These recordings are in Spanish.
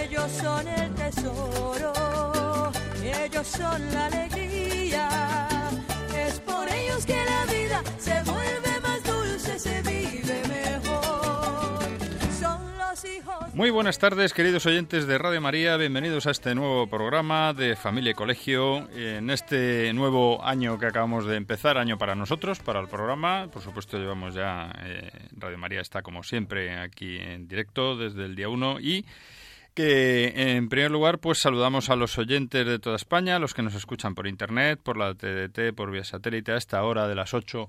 Ellos son el tesoro, ellos son la alegría. Es por ellos que la vida se vuelve más dulce, se vive mejor. Son los hijos. Muy buenas tardes, queridos oyentes de Radio María. Bienvenidos a este nuevo programa de Familia y Colegio. En este nuevo año que acabamos de empezar, año para nosotros, para el programa. Por supuesto, llevamos ya. eh, Radio María está, como siempre, aquí en directo desde el día 1 y que en primer lugar pues saludamos a los oyentes de toda España, los que nos escuchan por internet, por la TDT, por vía satélite a esta hora de las 8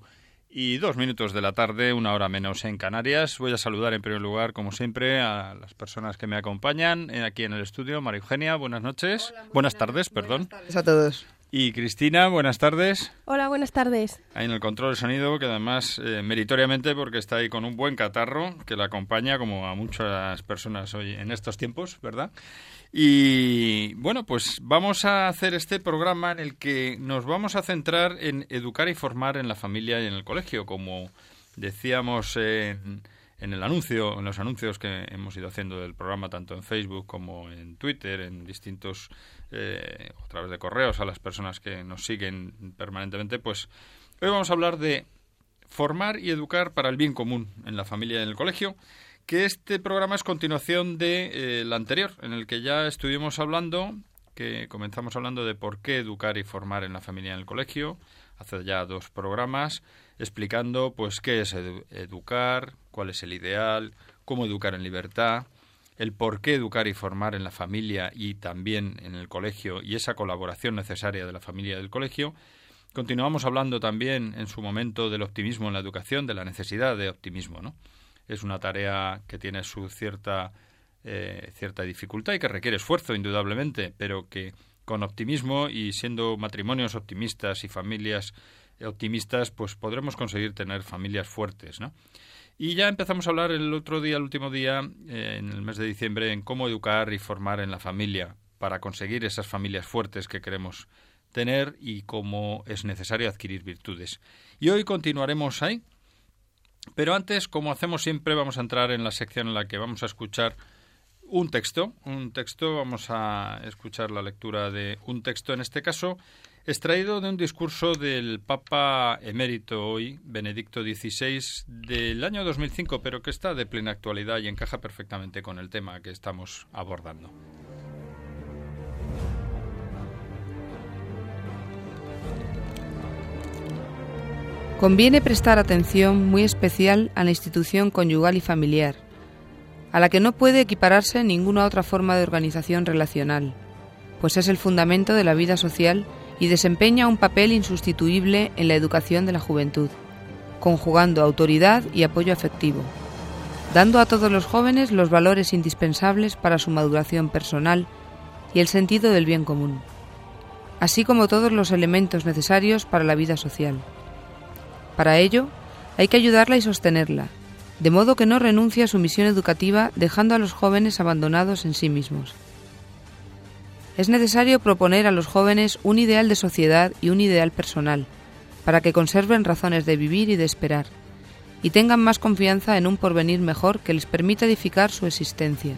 y dos minutos de la tarde, una hora menos en Canarias. Voy a saludar en primer lugar, como siempre, a las personas que me acompañan eh, aquí en el estudio. María Eugenia, buenas noches. buenas, tardes, perdón. Gracias a todos. Y Cristina, buenas tardes. Hola, buenas tardes. Ahí en el control de sonido, que además eh, meritoriamente porque está ahí con un buen catarro que la acompaña como a muchas personas hoy en estos tiempos, ¿verdad? Y bueno, pues vamos a hacer este programa en el que nos vamos a centrar en educar y formar en la familia y en el colegio, como decíamos en, en el anuncio, en los anuncios que hemos ido haciendo del programa tanto en Facebook como en Twitter, en distintos eh, a través de correos a las personas que nos siguen permanentemente, pues hoy vamos a hablar de formar y educar para el bien común en la familia y en el colegio, que este programa es continuación de eh, anterior, en el que ya estuvimos hablando, que comenzamos hablando de por qué educar y formar en la familia y en el colegio, hace ya dos programas, explicando pues qué es edu educar, cuál es el ideal, cómo educar en libertad, el por qué educar y formar en la familia y también en el colegio y esa colaboración necesaria de la familia y del colegio. Continuamos hablando también en su momento del optimismo en la educación, de la necesidad de optimismo, ¿no? Es una tarea que tiene su cierta eh, cierta dificultad y que requiere esfuerzo, indudablemente, pero que con optimismo y siendo matrimonios optimistas y familias optimistas, pues podremos conseguir tener familias fuertes, ¿no? Y ya empezamos a hablar el otro día, el último día, eh, en el mes de diciembre, en cómo educar y formar en la familia para conseguir esas familias fuertes que queremos tener y cómo es necesario adquirir virtudes. Y hoy continuaremos ahí. Pero antes, como hacemos siempre, vamos a entrar en la sección en la que vamos a escuchar un texto. Un texto, vamos a escuchar la lectura de un texto, en este caso, extraído de un discurso del Papa emérito hoy, Benedicto XVI, del año 2005, pero que está de plena actualidad y encaja perfectamente con el tema que estamos abordando. Conviene prestar atención muy especial a la institución conyugal y familiar, a la que no puede equipararse ninguna otra forma de organización relacional, pues es el fundamento de la vida social y desempeña un papel insustituible en la educación de la juventud, conjugando autoridad y apoyo afectivo, dando a todos los jóvenes los valores indispensables para su maduración personal y el sentido del bien común, así como todos los elementos necesarios para la vida social. Para ello, hay que ayudarla y sostenerla, de modo que no renuncie a su misión educativa dejando a los jóvenes abandonados en sí mismos. Es necesario proponer a los jóvenes un ideal de sociedad y un ideal personal, para que conserven razones de vivir y de esperar, y tengan más confianza en un porvenir mejor que les permita edificar su existencia,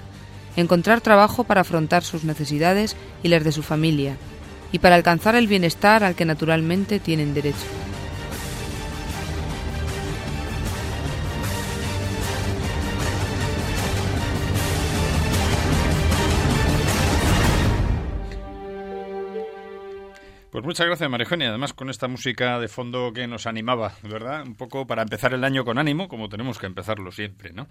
encontrar trabajo para afrontar sus necesidades y las de su familia, y para alcanzar el bienestar al que naturalmente tienen derecho. Pues muchas gracias, María Eugenia. Además, con esta música de fondo que nos animaba, ¿verdad? Un poco para empezar el año con ánimo, como tenemos que empezarlo siempre, ¿no?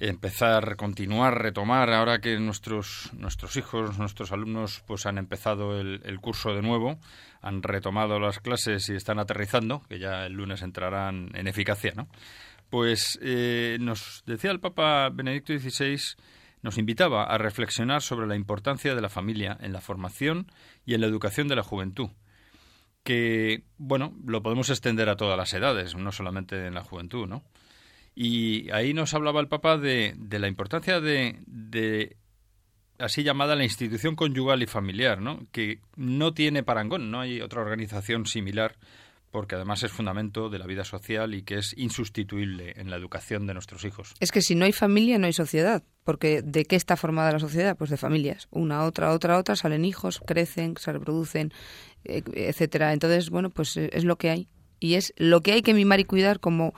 Empezar, continuar, retomar, ahora que nuestros, nuestros hijos, nuestros alumnos, pues han empezado el, el curso de nuevo, han retomado las clases y están aterrizando, que ya el lunes entrarán en eficacia, ¿no? Pues eh, nos decía el Papa Benedicto XVI nos invitaba a reflexionar sobre la importancia de la familia en la formación y en la educación de la juventud, que, bueno, lo podemos extender a todas las edades, no solamente en la juventud, ¿no? Y ahí nos hablaba el Papa de, de la importancia de, de así llamada la institución conyugal y familiar, ¿no? que no tiene parangón, no hay otra organización similar porque además es fundamento de la vida social y que es insustituible en la educación de nuestros hijos. Es que si no hay familia no hay sociedad, porque ¿de qué está formada la sociedad? Pues de familias, una, otra, otra, otra, salen hijos, crecen, se reproducen, eh, etcétera. Entonces, bueno, pues es lo que hay y es lo que hay que mimar y cuidar como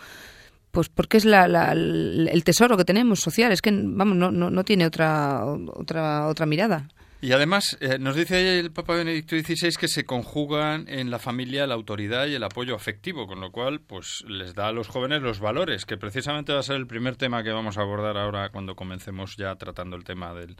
pues porque es la, el tesoro que tenemos social, es que vamos, no, no, no tiene otra, otra, otra mirada. Y además eh, nos dice el Papa Benedicto XVI que se conjugan en la familia la autoridad y el apoyo afectivo, con lo cual pues les da a los jóvenes los valores, que precisamente va a ser el primer tema que vamos a abordar ahora cuando comencemos ya tratando el tema del,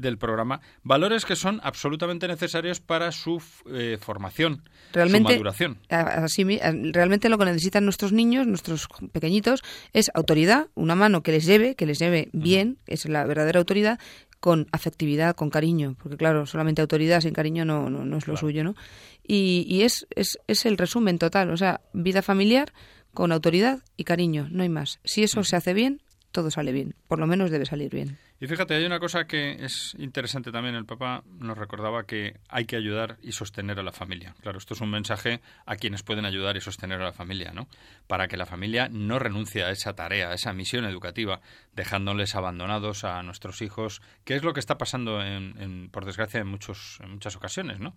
del programa, valores que son absolutamente necesarios para su eh, formación, realmente, su maduración. Así, realmente lo que necesitan nuestros niños, nuestros pequeñitos, es autoridad, una mano que les lleve, que les lleve bien, es la verdadera autoridad, con afectividad, con cariño, porque claro, solamente autoridad sin cariño no, no, es lo suyo, ¿no? Y, y es, es, es el resumen total, o sea, vida familiar con autoridad y cariño, no hay más. Si eso se hace bien, todo sale bien, por lo menos debe salir bien. Y fíjate, hay una cosa que es interesante también. El Papa nos recordaba que hay que ayudar y sostener a la familia. Claro, esto es un mensaje a quienes pueden ayudar y sostener a la familia, ¿no? Para que la familia no renuncie a esa tarea, a esa misión educativa, dejándoles abandonados a nuestros hijos, que es lo que está pasando, en, por desgracia, en, muchos, en muchas ocasiones, ¿no?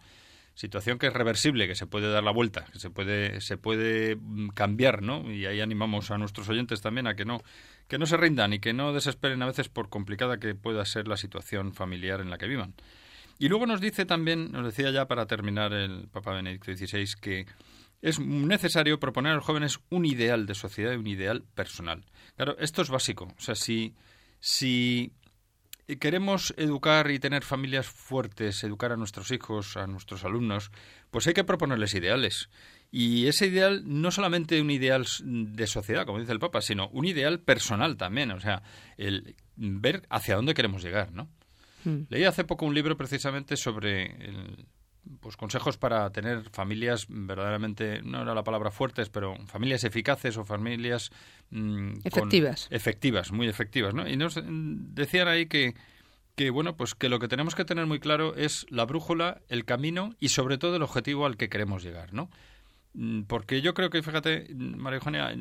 Situación que es reversible, que se puede dar la vuelta, que se puede, se puede mm, cambiar, ¿no? Y ahí animamos a nuestros oyentes también a que no que no se rindan y que no desesperen a veces por complicada que pueda ser la situación familiar en la que vivan. Y luego nos dice también, nos decía ya para terminar el Papa Benedicto XVI, que es necesario proponer a los jóvenes un ideal de sociedad y un ideal personal. Claro, esto es básico. O sea, si, si queremos educar y tener familias fuertes, educar a nuestros hijos, a nuestros alumnos, pues hay que proponerles ideales. Y ese ideal no solamente un ideal de sociedad, como dice el Papa, sino un ideal personal también, o sea, el ver hacia dónde queremos llegar, ¿no? Hmm. Leí hace poco un libro precisamente sobre pues consejos para tener familias verdaderamente, no era la palabra fuertes, pero familias eficaces o familias mm, efectivas. efectivas, muy efectivas, ¿no? Y nos decían ahí que que bueno, pues que lo que tenemos que tener muy claro es la brújula, el camino y sobre todo el objetivo al que queremos llegar, ¿no? Mm, porque yo creo que, fíjate, María Eugenia,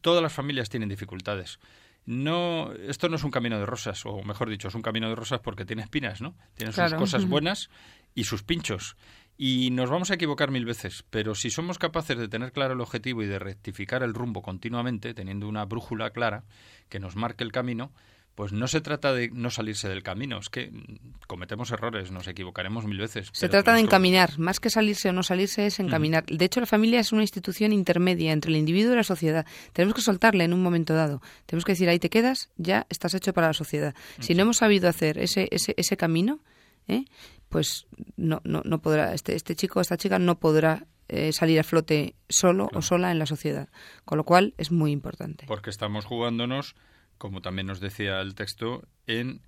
todas las familias tienen dificultades. No, esto no es un camino de rosas, o mejor dicho, es un camino de rosas porque tiene espinas, ¿no? Tiene sus cosas buenas y sus pinchos. Y nos vamos a equivocar mil veces, pero si somos capaces de tener claro el objetivo y de rectificar el rumbo continuamente, teniendo una brújula clara que nos marque el camino, pues no se trata de no salirse del camino, es que cometemos errores, nos equivocaremos mil veces. Se trata de encaminar, más que salirse o no salirse es encaminar. De hecho, la familia es una institución intermedia entre el individuo y la sociedad. Tenemos que soltarle en un momento dado. Tenemos que decir, ahí te quedas, ya estás hecho para la sociedad. Si no hemos sabido hacer ese, ese, ese camino, ¿eh? pues no, no, no podrá, este, este chico o esta chica no podrá eh, salir a flote solo o sola en la sociedad. Con lo cual es muy importante. Porque estamos jugándonos como también nos decía el texto, en,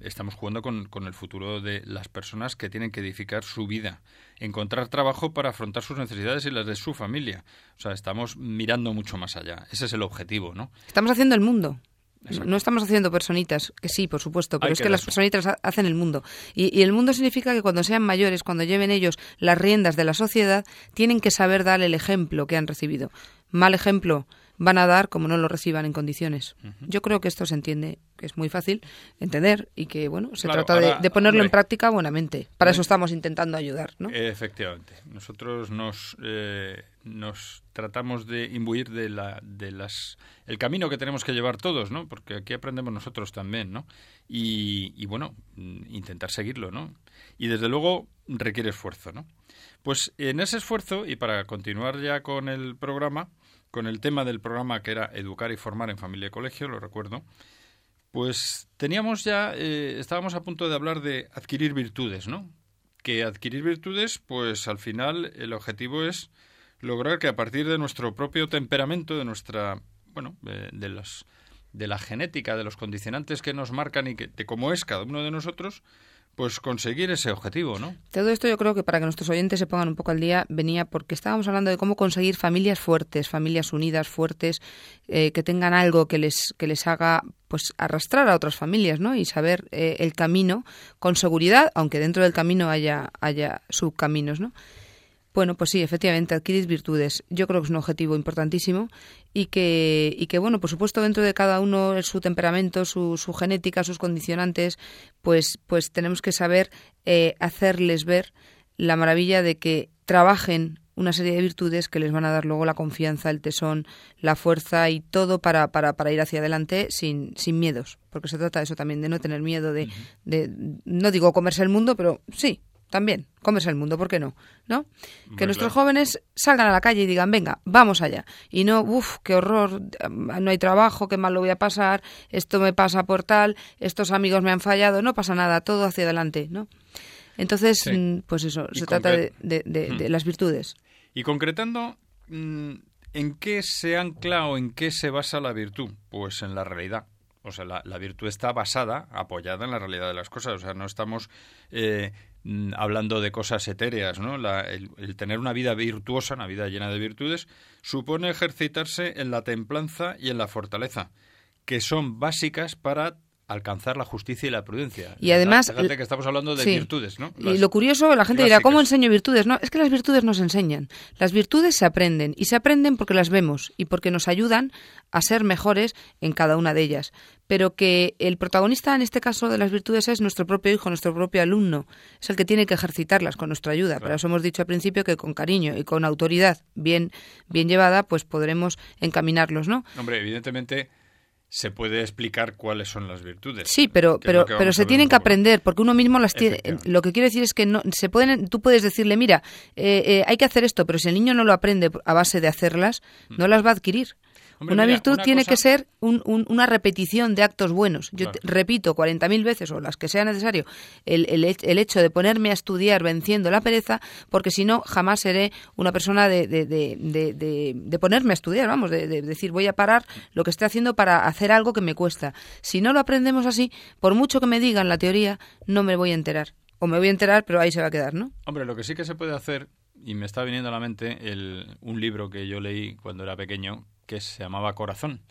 estamos jugando con, con, el futuro de las personas que tienen que edificar su vida, encontrar trabajo para afrontar sus necesidades y las de su familia. O sea, estamos mirando mucho más allá. Ese es el objetivo, ¿no? Estamos haciendo el mundo. No estamos haciendo personitas, que sí, por supuesto, pero es que, las personitas hacen el mundo. Y, y, el mundo significa que cuando sean mayores, cuando lleven ellos las riendas de la sociedad, tienen que saber dar el ejemplo que han recibido. Mal ejemplo, van a dar como no lo reciban en condiciones. Yo creo que esto se entiende, que es muy fácil entender y que, bueno, se trata de, ponerlo en práctica buenamente. Para eso estamos intentando ayudar, ¿no? Efectivamente. Nosotros nos, eh, nos tratamos de imbuir de, la, de las, el camino que tenemos que llevar todos, ¿no? Porque aquí aprendemos nosotros también, ¿no? Y, y bueno, intentar seguirlo, ¿no? Y desde luego requiere esfuerzo, ¿no? Pues en ese esfuerzo, y para continuar ya con el programa, con el tema del programa que era educar y formar en familia y colegio, lo recuerdo, pues teníamos ya, eh, estábamos a punto de hablar de adquirir virtudes, ¿no? Que adquirir virtudes, pues al final el objetivo es lograr que a partir de nuestro propio temperamento, de nuestra, bueno, de, las de la genética, de los condicionantes que nos marcan y que, de cómo es cada uno de nosotros, pues conseguir ese objetivo, ¿no? Todo esto yo creo que para que nuestros oyentes se pongan un poco al día venía porque estábamos hablando de cómo conseguir familias fuertes, familias unidas, fuertes, eh, que tengan algo que les que les haga pues arrastrar a otras familias, ¿no? Y saber eh, el camino con seguridad, aunque dentro del camino haya haya subcaminos, ¿no? Bueno, pues sí, efectivamente, adquirir virtudes. Yo creo que es un objetivo importantísimo y que, y que bueno, por supuesto, dentro de cada uno, su temperamento, su, su genética, sus condicionantes, pues, pues tenemos que saber eh, hacerles ver la maravilla de que trabajen una serie de virtudes que les van a dar luego la confianza, el tesón, la fuerza y todo para, para, para ir hacia adelante sin, sin miedos. Porque se trata de eso también, de no tener miedo, de, de no digo comerse el mundo, pero sí, también, comerse el mundo, ¿por qué no? ¿No? que nuestros jóvenes salgan a la calle y digan, venga, vamos allá. Y no, uff, qué horror, no hay trabajo, qué mal lo voy a pasar, esto me pasa por tal, estos amigos me han fallado, no pasa nada, todo hacia adelante, ¿no? Entonces, mm, pues eso, se trata de, de, las virtudes. Y concretando, mm, ¿en qué se ancla o en qué se basa la virtud? Pues en la realidad. O sea, la, la virtud está basada, apoyada en la realidad de las cosas. O sea, no estamos eh, Mm, hablando de cosas etéreas, ¿no? el, tener una vida virtuosa, una vida llena de virtudes, supone ejercitarse en la templanza y en la fortaleza, que son básicas para alcanzar la justicia y la prudencia. Y además... Fíjate que estamos hablando de virtudes, ¿no? y lo curioso, la gente dirá, ¿cómo enseño virtudes? No, es que las virtudes nos enseñan. Las virtudes se aprenden, y se aprenden porque las vemos, y porque nos ayudan a ser mejores en cada una de ellas. Pero que el protagonista en este caso de las virtudes es nuestro propio hijo, nuestro propio alumno. Es el que tiene que ejercitarlas con nuestra ayuda. Pero eso hemos dicho al principio que con cariño y con autoridad bien, bien llevada, pues podremos encaminarlos, ¿no? Hombre, evidentemente se puede explicar cuáles son las virtudes. Sí, pero pero pero se tienen que aprender porque uno mismo las tiene. Lo que quiero decir es que no se pueden. Tú puedes decirle, mira, eh, eh, hay que hacer esto, pero si el niño no lo aprende a base de hacerlas, no las va a adquirir una virtud tiene que ser una repetición de actos buenos. Yo repito 40.000 veces o las que sea necesario el, el, hecho de ponerme a estudiar venciendo la pereza, porque si no, jamás seré una persona de, de, de, de ponerme a estudiar, vamos, de, decir voy a parar lo que estoy haciendo para hacer algo que me cuesta. Si no lo aprendemos así, por mucho que me digan la teoría, no me voy a enterar. O me voy a enterar, pero ahí se va a quedar, ¿no? Hombre, lo que sí que se puede hacer y me está viniendo a la mente el, un libro que yo leí cuando era pequeño, que se llamaba Corazón.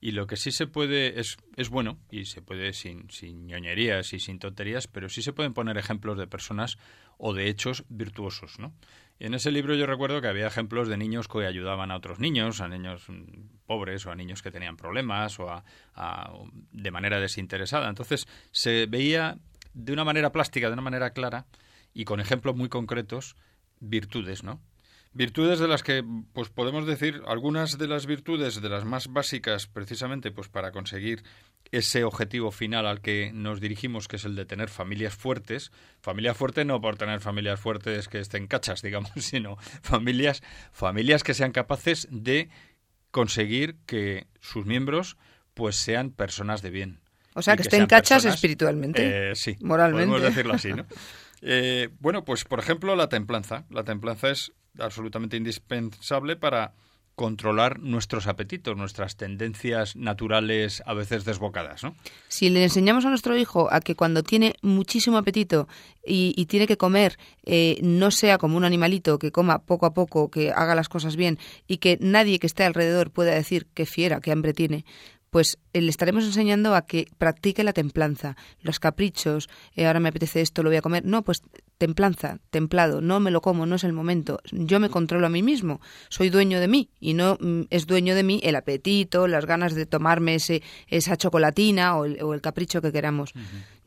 Y lo que sí se puede, es, es bueno, y se puede sin, sin ñoñerías y sin tonterías, pero sí se pueden poner ejemplos de personas o de hechos virtuosos, ¿no? En ese libro yo recuerdo que había ejemplos de niños que ayudaban a otros niños, a niños mm, pobres o a niños que tenían problemas o a, de manera desinteresada. Entonces se veía de una manera plástica, de una manera clara y con ejemplos muy concretos virtudes, ¿no? Virtudes de las que pues podemos decir algunas de las virtudes de las más básicas precisamente pues para conseguir ese objetivo final al que nos dirigimos que es el de tener familias fuertes, familia fuerte no por tener familias fuertes que estén cachas, digamos, sino familias familias que sean capaces de conseguir que sus miembros pues sean personas de bien. O sea, que, estén cachas espiritualmente. Eh, sí, moralmente. Podemos decirlo así, ¿no? Eh, bueno, pues por ejemplo la templanza. La templanza es absolutamente indispensable para controlar nuestros apetitos, nuestras tendencias naturales a veces desbocadas, ¿no? Si le enseñamos a nuestro hijo a que cuando tiene muchísimo apetito y, tiene que comer, eh, no sea como un animalito que coma poco a poco, que haga las cosas bien y que nadie que esté alrededor pueda decir qué fiera, qué hambre tiene, pues eh, le estaremos enseñando a que practique la templanza, los caprichos, eh, ahora me apetece esto, lo voy a comer. No, pues templanza, templado, no me lo como, no es el momento. Yo me controlo a mí mismo, soy dueño de mí y no mm, es dueño de mí el apetito, las ganas de tomarme ese, esa chocolatina o el, capricho que queramos.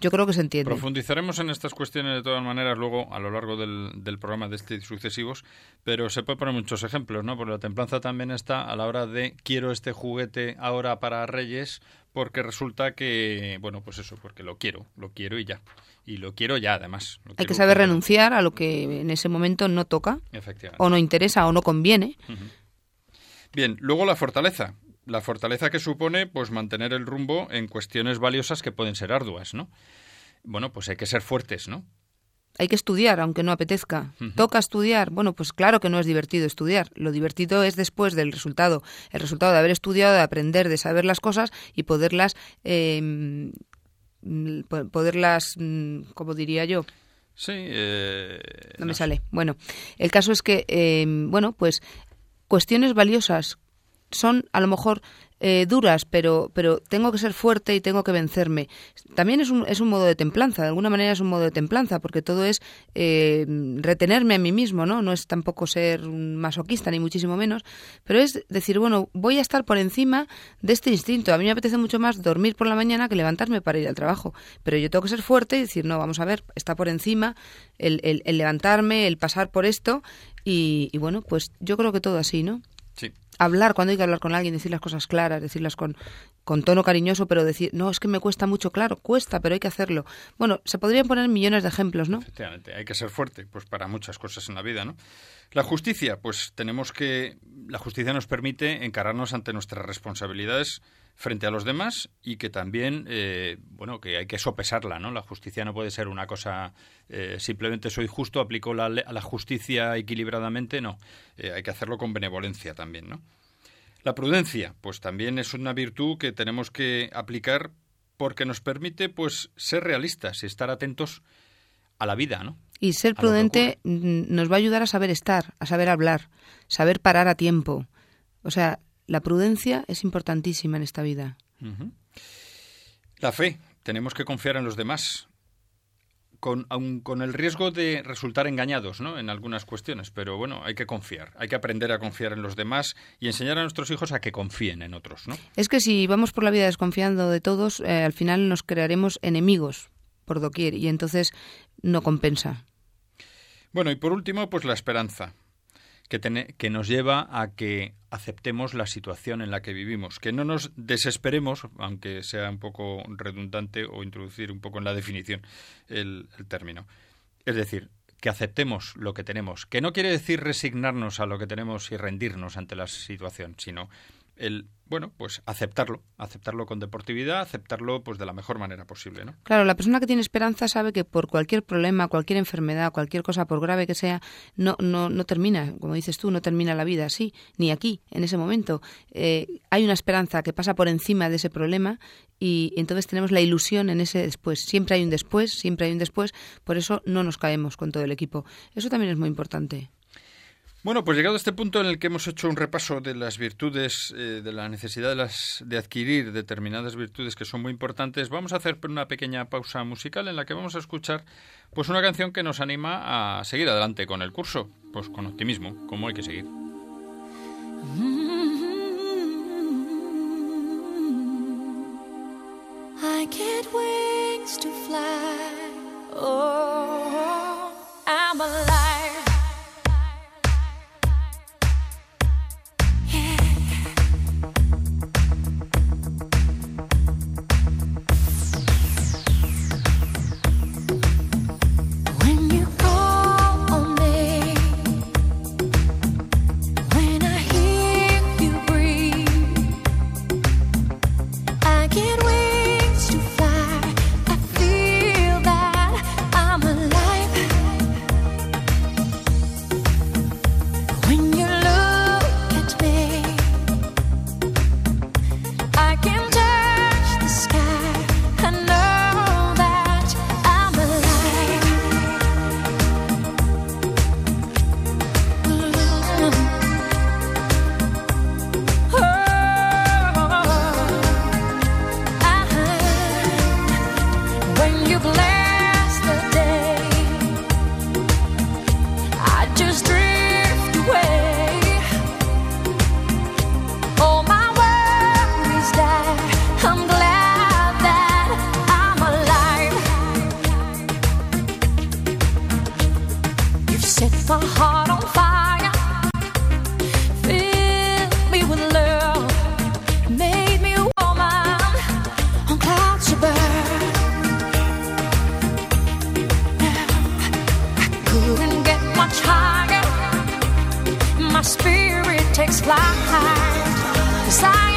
Yo creo que se entiende. Profundizaremos en estas cuestiones de todas maneras luego a lo largo del, del programa de este sucesivos, pero se puede poner muchos ejemplos, ¿no? Porque la templanza también está a la hora de quiero este juguete ahora para Reyes porque resulta que, bueno, pues eso, porque lo quiero, lo quiero y ya. Y lo quiero ya, además. Hay que saber renunciar a lo que en ese momento no toca, o no interesa, o no conviene. Bien, luego la fortaleza. La fortaleza que supone, pues, mantener el rumbo en cuestiones valiosas que pueden ser arduas, ¿no? Bueno, pues hay que ser fuertes, ¿no? Hay que estudiar, aunque no apetezca. Toca estudiar. Bueno, pues claro que no es divertido estudiar. Lo divertido es después del resultado. El resultado de haber estudiado, de aprender, de saber las cosas y poderlas, eh, poderlas, mm, como diría yo, Sí. Eh, no me sale. Bueno, el caso es que, eh, bueno, pues cuestiones valiosas son a lo mejor eh, duras, pero, pero tengo que ser fuerte y tengo que vencerme. También es un, es un modo de templanza, de alguna manera es un modo de templanza, porque todo es eh, retenerme a mí mismo, ¿no? No es tampoco ser un masoquista, ni muchísimo menos, pero es decir, bueno, voy a estar por encima de este instinto. A mí me apetece mucho más dormir por la mañana que levantarme para ir al trabajo, pero yo tengo que ser fuerte y decir, no, vamos a ver, está por encima el, el, levantarme, el pasar por esto, y, y bueno, pues yo creo que todo así, ¿no? Hablar, cuando hay que hablar con alguien, decir las cosas claras, decirlas con, con tono cariñoso, pero decir, no, es que me cuesta mucho, claro, cuesta, pero hay que hacerlo. Bueno, se podrían poner millones de ejemplos, ¿no? Efectivamente, hay que ser fuerte, pues para muchas cosas en la vida, ¿no? La justicia, pues tenemos que, la justicia nos permite encararnos ante nuestras responsabilidades frente a los demás y que también, eh, bueno, que hay que sopesarla, ¿no? La justicia no puede ser una cosa, eh, simplemente soy justo, aplico la, la justicia equilibradamente, no. Eh, hay que hacerlo con benevolencia también, ¿no? La prudencia, pues también es una virtud que tenemos que aplicar porque nos permite, pues, ser realistas y estar atentos a la vida, ¿no? Y ser prudente nos va a ayudar a saber estar, a saber hablar, saber parar a tiempo. O sea, la prudencia es importantísima en esta vida. La fe. Tenemos que confiar en los demás, con, con el riesgo de resultar engañados ¿no? en algunas cuestiones, pero bueno, hay que confiar, hay que aprender a confiar en los demás y enseñar a nuestros hijos a que confíen en otros. ¿no? Es que si vamos por la vida desconfiando de todos, eh, al final nos crearemos enemigos por doquier y entonces no compensa. Bueno, y por último, pues la esperanza que, nos lleva a que aceptemos la situación en la que vivimos, que no nos desesperemos, aunque sea un poco redundante o introducir un poco en la definición el, el término. Es decir, que aceptemos lo que tenemos, que no quiere decir resignarnos a lo que tenemos y rendirnos ante la situación, sino el bueno, pues aceptarlo, aceptarlo con deportividad, aceptarlo pues de la mejor manera posible, ¿no? Claro, la persona que tiene esperanza sabe que por cualquier problema, cualquier enfermedad, cualquier cosa por grave que sea, no no no termina, como dices tú, no termina la vida así, ni aquí, en ese momento. Eh, hay una esperanza que pasa por encima de ese problema y entonces tenemos la ilusión en ese después. Siempre hay un después, siempre hay un después, por eso no nos caemos con todo el equipo. Eso también es muy importante. Bueno, pues llegado a este punto en el que hemos hecho un repaso de las virtudes, eh, de la necesidad de, adquirir determinadas virtudes que son muy importantes, vamos a hacer una pequeña pausa musical en la que vamos a escuchar pues una canción que nos anima a seguir adelante con el curso, pues con optimismo, como hay que seguir. I get wings to fly. Oh, I'm alive. chicks fly. Cause I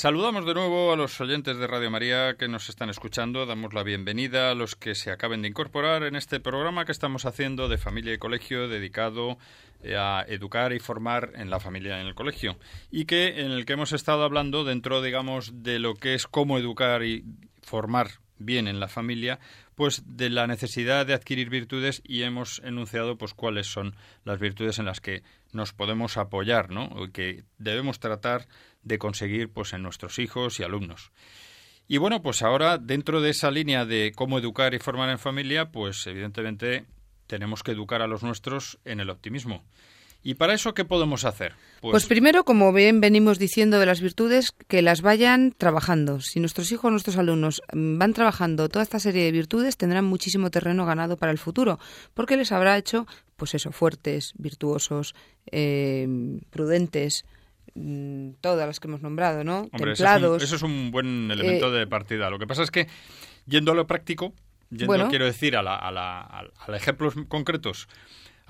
saludamos de nuevo a los oyentes de Radio María que nos están escuchando. Damos la bienvenida a los que se acaben de incorporar en este programa que estamos haciendo de familia y colegio dedicado eh, a educar y formar en la familia y en el colegio. Y que en el que hemos estado hablando dentro, digamos, de lo que es cómo educar y formar bien en la familia, pues de la necesidad de adquirir virtudes y hemos enunciado pues cuáles son las virtudes en las que nos podemos apoyar, ¿no? que debemos tratar de conseguir pues en nuestros hijos y alumnos. Y bueno, pues ahora dentro de esa línea de cómo educar y formar en familia, pues evidentemente tenemos que educar a los nuestros en el optimismo. ¿Y para eso qué podemos hacer? Pues, pues, primero, como bien venimos diciendo de las virtudes, que las vayan trabajando. Si nuestros hijos, nuestros alumnos mm, van trabajando toda esta serie de virtudes, tendrán muchísimo terreno ganado para el futuro, porque les habrá hecho, pues eso, fuertes, virtuosos, eh, prudentes, mm, todas las que hemos nombrado, ¿no? Templados. Eso es, un, buen elemento eh, de partida. Lo que pasa es que, yendo a lo práctico, yendo, quiero decir, a, la, a, la, a ejemplos concretos,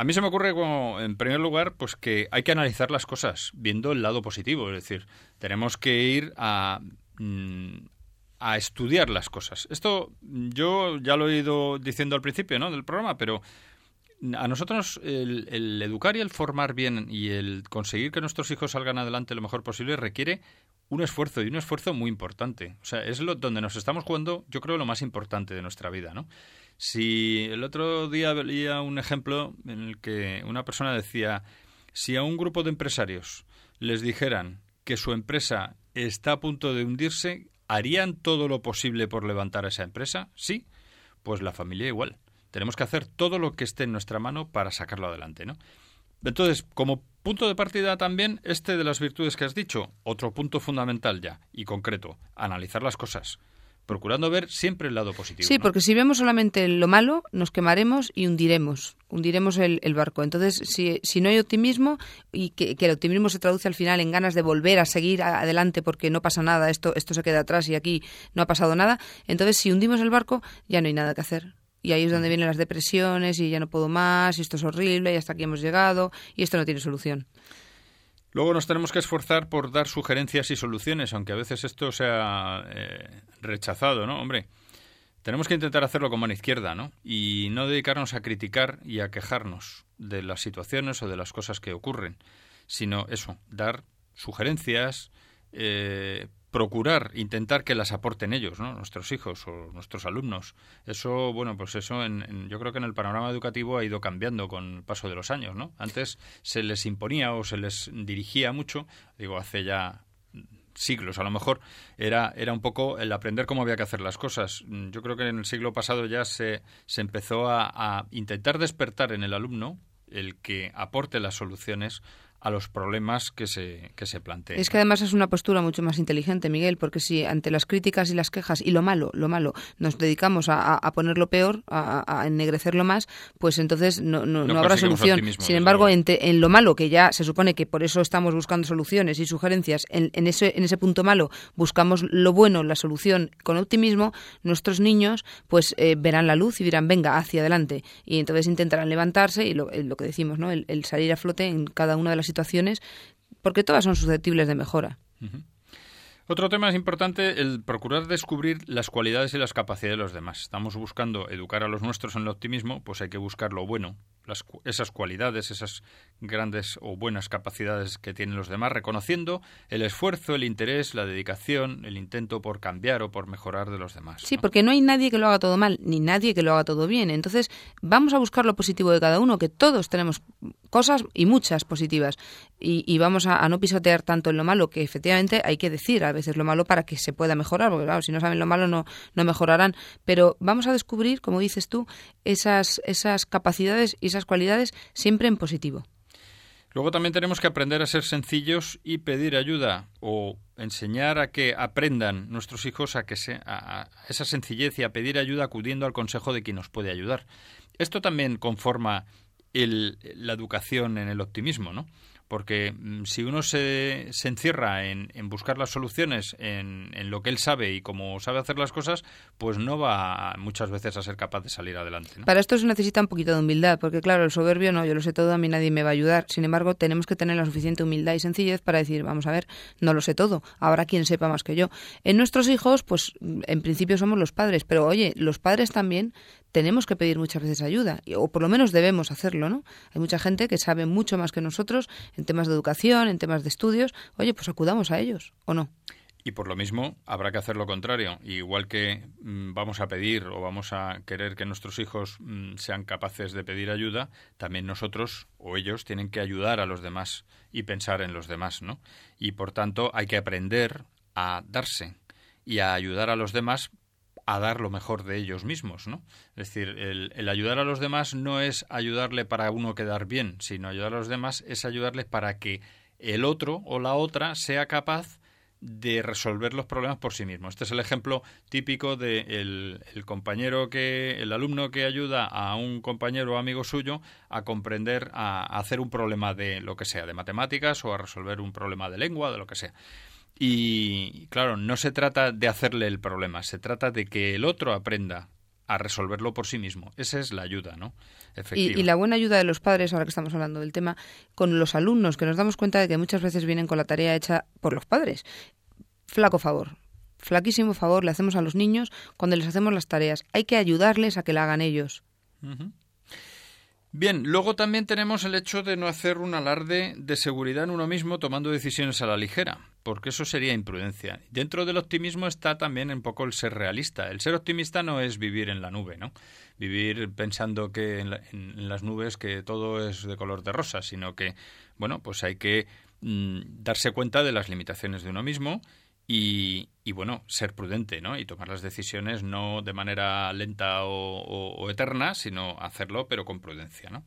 a mí se me ocurre, como, en primer lugar, pues que hay que analizar las cosas viendo el lado positivo. Es decir, tenemos que ir a, mm, a estudiar las cosas. Esto yo ya lo he ido diciendo al principio ¿no? del programa, pero a nosotros el, el, educar y el formar bien y el conseguir que nuestros hijos salgan adelante lo mejor posible requiere un esfuerzo y un esfuerzo muy importante. O sea, es lo donde nos estamos jugando, yo creo, lo más importante de nuestra vida, ¿no? Si el otro día veía un ejemplo en el que una persona decía, si a un grupo de empresarios les dijeran que su empresa está a punto de hundirse, ¿harían todo lo posible por levantar a esa empresa? Sí, pues la familia igual. Tenemos que hacer todo lo que esté en nuestra mano para sacarlo adelante, ¿no? Entonces, como punto de partida también, este de las virtudes que has dicho, otro punto fundamental ya y concreto, analizar las cosas procurando ver siempre el lado positivo. Sí, porque si vemos solamente lo malo, nos quemaremos y hundiremos, hundiremos el, barco. Entonces, si, si, no hay optimismo y que, el optimismo se traduce al final en ganas de volver a seguir adelante porque no pasa nada, esto, esto se queda atrás y aquí no ha pasado nada, entonces si hundimos el barco ya no hay nada que hacer. Y ahí es donde vienen las depresiones y ya no puedo más, y esto es horrible, y hasta aquí hemos llegado, y esto no tiene solución. Luego nos tenemos que esforzar por dar sugerencias y soluciones, aunque a veces esto sea eh, rechazado, ¿no? Hombre, tenemos que intentar hacerlo con mano izquierda, ¿no? Y no dedicarnos a criticar y a quejarnos de las situaciones o de las cosas que ocurren, sino eso, dar sugerencias, eh, procurar, intentar que las aporten ellos, ¿no? nuestros hijos o nuestros alumnos. Eso, bueno, pues eso en, yo creo que en el panorama educativo ha ido cambiando con el paso de los años. ¿no? Antes se les imponía o se les dirigía mucho, digo, hace ya siglos a lo mejor, era, era un poco el aprender cómo había que hacer las cosas. Yo creo que en el siglo pasado ya se, se empezó a, a intentar despertar en el alumno el que aporte las soluciones a los problemas que se, que se planteen. Es que además es una postura mucho más inteligente, Miguel, porque si ante las críticas y las quejas y lo malo, lo malo, nos dedicamos a, a ponerlo peor, a, a, ennegrecerlo más, pues entonces no, no, no, habrá solución. Sin embargo, en, en, lo malo, que ya se supone que por eso estamos buscando soluciones y sugerencias, en, en, ese, en ese punto malo buscamos lo bueno, la solución con optimismo, nuestros niños pues eh, verán la luz y dirán, venga, hacia adelante. Y entonces intentarán levantarse y lo, lo que decimos, ¿no? El, el salir a flote en cada una de las situaciones, porque todas son susceptibles de mejora. Otro tema es importante, el procurar descubrir las cualidades y las capacidades de los demás. Estamos buscando educar a los nuestros en el optimismo, pues hay que buscar lo bueno, esas cualidades, esas grandes o buenas capacidades que tienen los demás, reconociendo el esfuerzo, el interés, la dedicación, el intento por cambiar o por mejorar de los demás. Sí, porque no hay nadie que lo haga todo mal, ni nadie que lo haga todo bien. Entonces, vamos a buscar lo positivo de cada uno, que todos tenemos cosas y muchas positivas. Y, vamos a, no pisotear tanto en lo malo, que efectivamente hay que decir a veces lo malo para que se pueda mejorar, porque claro, si no saben lo malo no, no mejorarán. Pero vamos a descubrir, como dices tú, esas, esas capacidades y esas cualidades siempre en positivo. Luego también tenemos que aprender a ser sencillos y pedir ayuda o enseñar a que aprendan nuestros hijos a que se, esa sencillez y a pedir ayuda acudiendo al consejo de quien nos puede ayudar. Esto también conforma la educación en el optimismo, ¿no? Porque mm, si uno se, se encierra en, en, buscar las soluciones en, en, lo que él sabe y cómo sabe hacer las cosas, pues no va muchas veces a ser capaz de salir adelante. Para esto se necesita un poquito de humildad, porque claro, el soberbio no, yo lo sé todo, a mí nadie me va a ayudar. Sin embargo, tenemos que tener la suficiente humildad y sencillez para decir, vamos a ver, no lo sé todo, habrá quien sepa más que yo. En nuestros hijos, pues en principio somos los padres, pero oye, los padres también tenemos que pedir muchas veces ayuda, o por lo menos debemos hacerlo, ¿no? Hay mucha gente que sabe mucho más que nosotros en temas de educación, en temas de estudios. Oye, pues acudamos a ellos, ¿o no? Y por lo mismo habrá que hacer lo contrario. Igual que mm, vamos a pedir o vamos a querer que nuestros hijos mm, sean capaces de pedir ayuda, también nosotros o ellos tienen que ayudar a los demás y pensar en los demás, ¿no? Y por tanto hay que aprender a darse y a ayudar a los demás a dar lo mejor de ellos mismos, ¿no? Es decir, el, ayudar a los demás no es ayudarle para uno quedar bien, sino ayudar a los demás es ayudarle para que el otro o la otra sea capaz de resolver los problemas por sí mismo. Este es el ejemplo típico de el, compañero que, el alumno que ayuda a un compañero o amigo suyo a comprender, a hacer un problema de lo que sea, de matemáticas o a resolver un problema de lengua, de lo que sea. Y claro, no se trata de hacerle el problema, se trata de que el otro aprenda a resolverlo por sí mismo. Esa es la ayuda, ¿no? Y, y, la buena ayuda de los padres, ahora que estamos hablando del tema, con los alumnos, que nos damos cuenta de que muchas veces vienen con la tarea hecha por los padres. Flaco favor, flaquísimo favor le hacemos a los niños cuando les hacemos las tareas. Hay que ayudarles a que la hagan ellos. Uh -huh. Bien, luego también tenemos el hecho de no hacer un alarde de seguridad en uno mismo tomando decisiones a la ligera, porque eso sería imprudencia. Dentro del optimismo está también un poco el ser realista. El ser optimista no es vivir en la nube, ¿no? Vivir pensando que en, la, en las nubes que todo es de color de rosa, sino que, bueno, pues hay que mmm, darse cuenta de las limitaciones de uno mismo y, bueno, ser prudente, ¿no? Y tomar las decisiones no de manera lenta o, o, eterna, sino hacerlo, pero con prudencia, ¿no?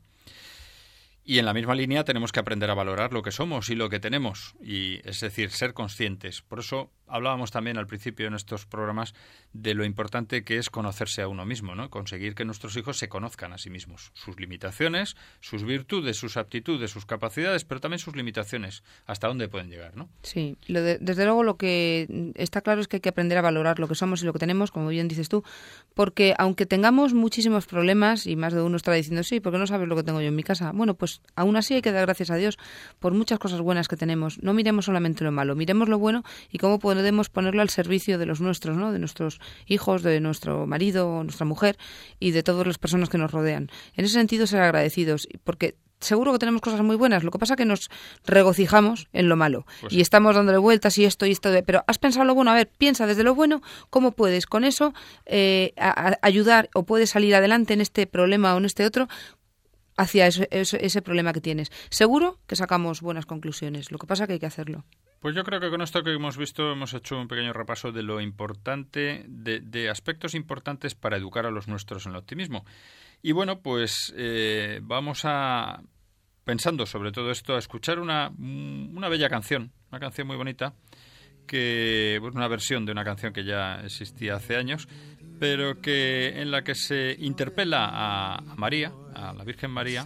Y en la misma línea tenemos que aprender a valorar lo que somos y lo que tenemos, y es decir, ser conscientes. Por eso hablábamos también al principio en estos programas de lo importante que es conocerse a uno mismo, ¿no? Conseguir que nuestros hijos se conozcan a sí mismos, sus limitaciones, sus virtudes, sus aptitudes, sus capacidades, pero también sus limitaciones, hasta dónde pueden llegar, ¿no? Sí, lo de, desde luego lo que está claro es que hay que aprender a valorar lo que somos y lo que tenemos, como bien dices tú, porque aunque tengamos muchísimos problemas y más de uno estará diciendo, sí, porque no sabes lo que tengo yo en mi casa, bueno, pues aún así hay que dar gracias a Dios por muchas cosas buenas que tenemos. No miremos solamente lo malo, miremos lo bueno y cómo podemos ponerlo al servicio de los nuestros, ¿no? De nuestros hijos, de nuestro marido, nuestra mujer y de todas las personas que nos rodean. En ese sentido, ser agradecidos, porque seguro que tenemos cosas muy buenas. Lo que pasa es que nos regocijamos en lo malo pues y estamos dándole vueltas y esto y esto. De, pero has pensado lo bueno. A ver, piensa desde lo bueno cómo puedes con eso eh, a, a ayudar o puedes salir adelante en este problema o en este otro hacia ese, problema que tienes. Seguro que sacamos buenas conclusiones. Lo que pasa que hay que hacerlo. Pues yo creo que con esto que hemos visto hemos hecho un pequeño repaso de lo importante, de, de aspectos importantes para educar a los nuestros en el optimismo. Y bueno, pues eh, vamos a, pensando sobre todo esto, a escuchar una, una bella canción, una canción muy bonita, que pues una versión de una canción que ya existía hace años, pero que en la que se interpela a, a María, a la Virgen María,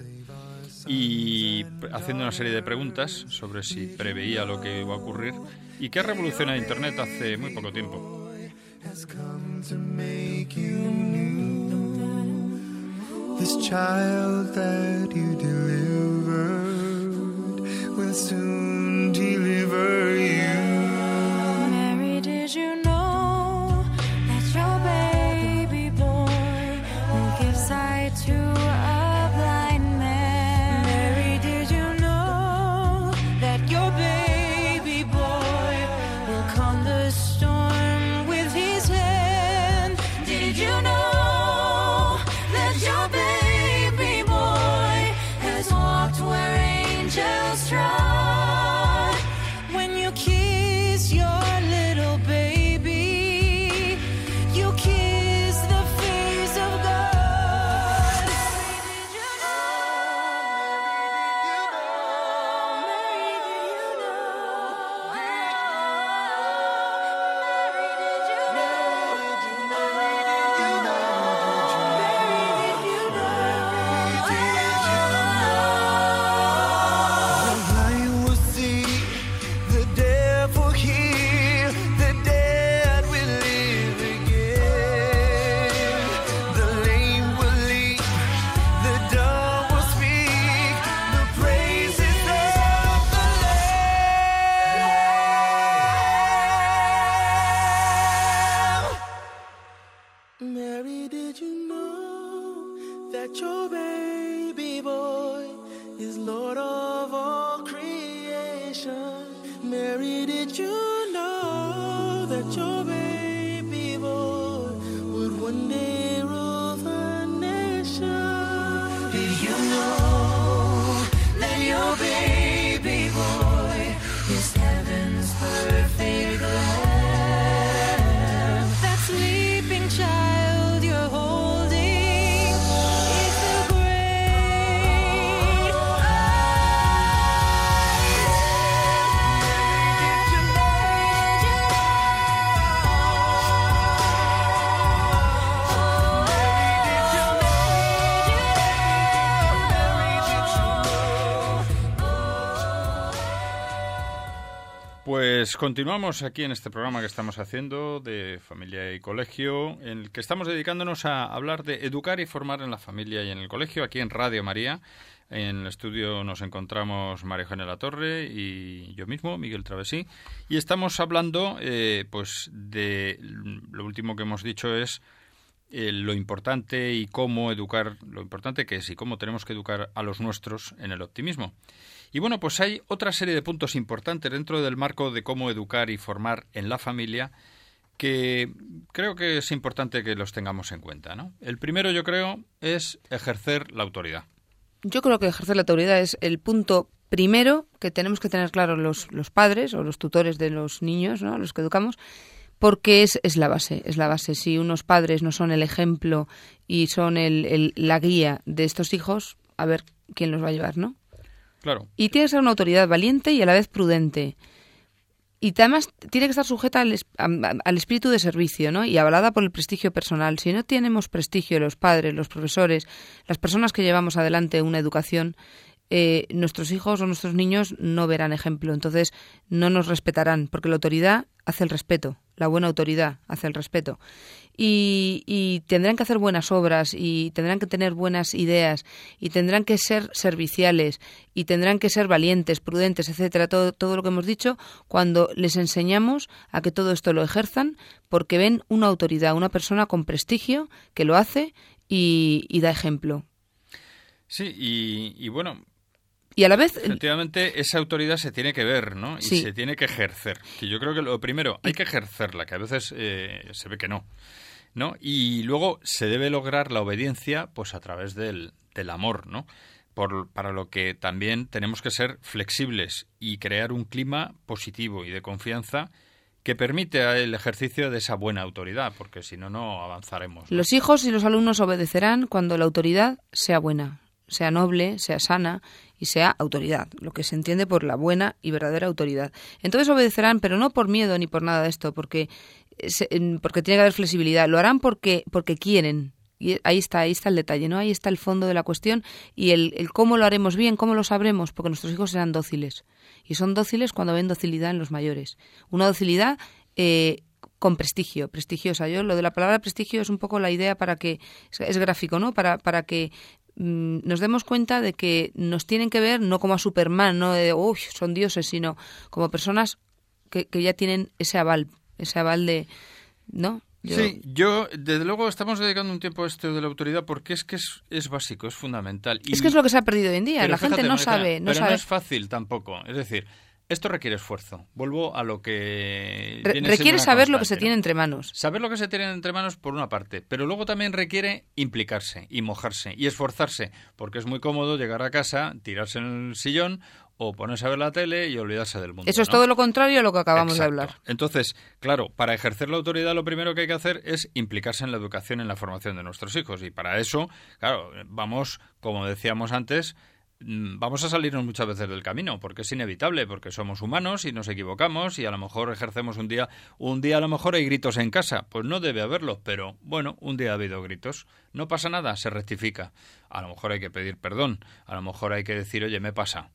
y haciendo una serie de preguntas sobre si preveía lo que iba a ocurrir y que ha revolucionado Internet hace muy poco tiempo. That your baby boy is Lord of all creation? Mary, did you know that your baby boy would one day Pues continuamos aquí en este programa que estamos haciendo de familia y colegio, en el que estamos dedicándonos a hablar de educar y formar en la familia y en el colegio, aquí en Radio María. En el estudio nos encontramos María Eugenia La Torre y yo mismo, Miguel Travesí, y estamos hablando, eh, pues, de lo último que hemos dicho es eh, lo importante y cómo educar, lo importante que es y cómo tenemos que educar a los nuestros en el optimismo. Y bueno, pues hay otra serie de puntos importantes dentro del marco de cómo educar y formar en la familia que creo que es importante que los tengamos en cuenta. ¿no? El primero, yo creo, es ejercer la autoridad. Yo creo que ejercer la autoridad es el punto primero que tenemos que tener claro los, los padres o los tutores de los niños, ¿no? los que educamos, porque es, es la base, es la base. Si unos padres no son el ejemplo y son el, el- la guía de estos hijos, a ver quién los va a llevar, ¿no? Y tiene que ser una autoridad valiente y a la vez prudente. Y además tiene que estar sujeta al, al espíritu de servicio, ¿no? Y avalada por el prestigio personal. Si no tenemos prestigio los padres, los profesores, las personas que llevamos adelante una educación, eh, nuestros hijos o nuestros niños no verán ejemplo. Entonces no nos respetarán, porque la autoridad hace el respeto. La buena autoridad hace el respeto. Y, y tendrán que hacer buenas obras y tendrán que tener buenas ideas y tendrán que ser serviciales y tendrán que ser valientes, prudentes, etcétera, todo, todo lo que hemos dicho, cuando les enseñamos a que todo esto lo ejerzan porque ven una autoridad, una persona con prestigio que lo hace y, da ejemplo. sí, y bueno, Y a la vez, efectivamente esa autoridad se tiene que ver, ¿no? Y Sí. se tiene que ejercer. Que yo creo que lo primero, hay que ejercerla, que a veces eh, se ve que no. ¿no? Y luego se debe lograr la obediencia pues a través del, del amor, ¿no? Por, para lo que también tenemos que ser flexibles y crear un clima positivo y de confianza que permite el ejercicio de esa buena autoridad, porque si no, no avanzaremos. ¿no? los hijos y los alumnos obedecerán cuando la autoridad sea buena, sea noble, sea sana y sea autoridad, lo que se entiende por la buena y verdadera autoridad. Entonces obedecerán, pero no por miedo ni por nada de esto, porque, eh, porque tiene que haber flexibilidad. Lo harán porque, porque quieren. Y ahí está, ahí está el detalle, ¿no? Ahí está el fondo de la cuestión y el, el cómo lo haremos bien, cómo lo sabremos, porque nuestros hijos serán dóciles. Y son dóciles cuando ven docilidad en los mayores. Una docilidad eh, con prestigio, prestigiosa. Yo lo de la palabra prestigio es un poco la idea para que es, es gráfico, ¿no? Para para que nos demos cuenta de que nos tienen que ver no como a Superman, no de uy, son dioses, sino como personas que, que ya tienen ese aval, ese aval de ¿no? Yo- Sí, yo, desde luego, estamos dedicando un tiempo a esto de la autoridad porque es que es, es básico, es fundamental. Es Y- que es lo que se ha perdido hoy en día. la gente no sabe, no pero sabe. no es fácil tampoco. Es decir, esto requiere esfuerzo. Vuelvo a lo que. Re- requiere saber lo que se tiene entre manos. Saber lo que se tiene entre manos por una parte, pero luego también requiere implicarse y mojarse y esforzarse, porque es muy cómodo llegar a casa, tirarse en el sillón o ponerse a ver la tele y olvidarse del mundo. Eso es ¿no? todo lo contrario a lo que acabamos de hablar. Entonces, claro, para ejercer la autoridad lo primero que hay que hacer es implicarse en la educación, en la formación de nuestros hijos. Y para eso, claro, vamos, como decíamos antes, vamos a salirnos muchas veces del camino, porque es inevitable, porque somos humanos y nos equivocamos y a lo mejor ejercemos un día, un día a lo mejor hay gritos en casa, pues no debe haberlo, pero bueno, un día ha habido gritos, no pasa nada, se rectifica. A lo mejor hay que pedir perdón, a lo mejor hay que decir, oye, me pasa.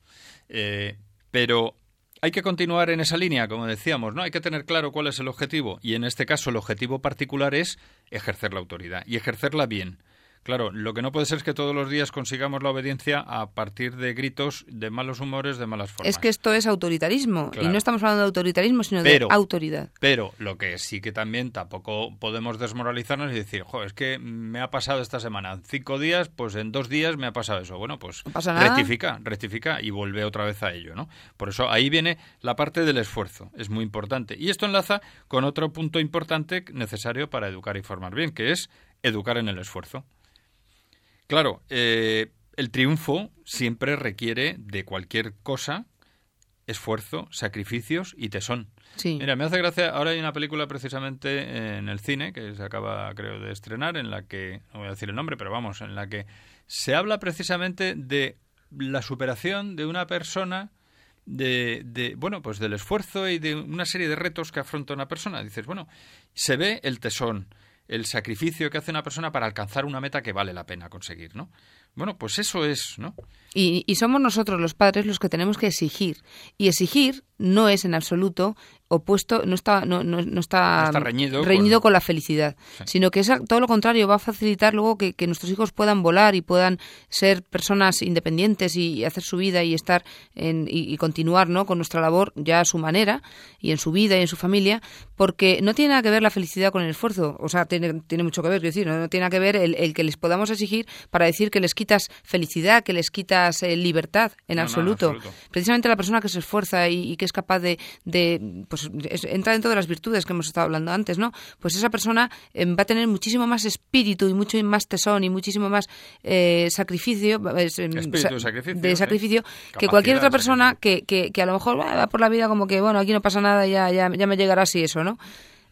Eh, pero hay que continuar en esa línea, como decíamos, ¿no? Hay que tener claro cuál es el objetivo y en este caso el objetivo particular es ejercer la autoridad y ejercerla bien, Claro, lo que no puede ser es que todos los días consigamos la obediencia a partir de gritos, de malos humores, de malas formas. Es que esto es autoritarismo. Claro. Y no estamos hablando de autoritarismo, sino Pero- de autoridad. Pero lo que sí que también tampoco podemos desmoralizarnos y decir, jo, es que me ha pasado esta semana, en cinco días, pues en dos días me ha pasado eso. Bueno, pues No pasa nada. rectifica, rectifica y vuelve otra vez a ello, ¿no? Por eso ahí viene la parte del esfuerzo, es muy importante. Y esto enlaza con otro punto importante necesario para educar y formar bien, que es educar en el esfuerzo. Claro, eh, el triunfo siempre requiere de cualquier cosa esfuerzo, sacrificios y tesón. Sí. Mira, me hace gracia, ahora hay una película precisamente en el cine que se acaba, creo, de estrenar, en la que, no voy a decir el nombre, pero vamos, en la que se habla precisamente de la superación de una persona, de, de bueno, pues del esfuerzo y de una serie de retos que afronta una persona. Dices, bueno, se ve el tesón, el sacrificio que hace una persona para alcanzar una meta que vale la pena conseguir, ¿no? Bueno, pues eso es, ¿no? Y, y somos nosotros los padres los que tenemos que exigir. Y exigir no es en absoluto opuesto, no está, no, no- no está, está reñido con... con- la felicidad, Sí. sino que es todo lo contrario, va a facilitar luego que, que nuestros hijos puedan volar y puedan ser personas independientes y hacer su vida y estar en, y, y continuar ¿no? con nuestra labor ya a su manera y en su vida y en su familia, porque no tiene nada que ver la felicidad con el esfuerzo, o sea, tiene, tiene mucho que ver, quiero decir, no, no tiene nada que ver el, el que les podamos exigir para decir que les quitas felicidad, que les quitas eh, libertad, en No, no, en absoluto. Precisamente la persona que se esfuerza y, y que es capaz de, de, pues es- entra dentro de las virtudes que hemos estado hablando antes, ¿no? Pues esa persona eh, va a tener muchísimo más espíritu y mucho más tesón y muchísimo más eh, sacrificio, em, Espíritu de sacrificio, de sacrificio que cualquier otra persona que, que, que a lo mejor va va por la vida como que, bueno, aquí no pasa nada, ya, ya, ya me llegará así eso, ¿no?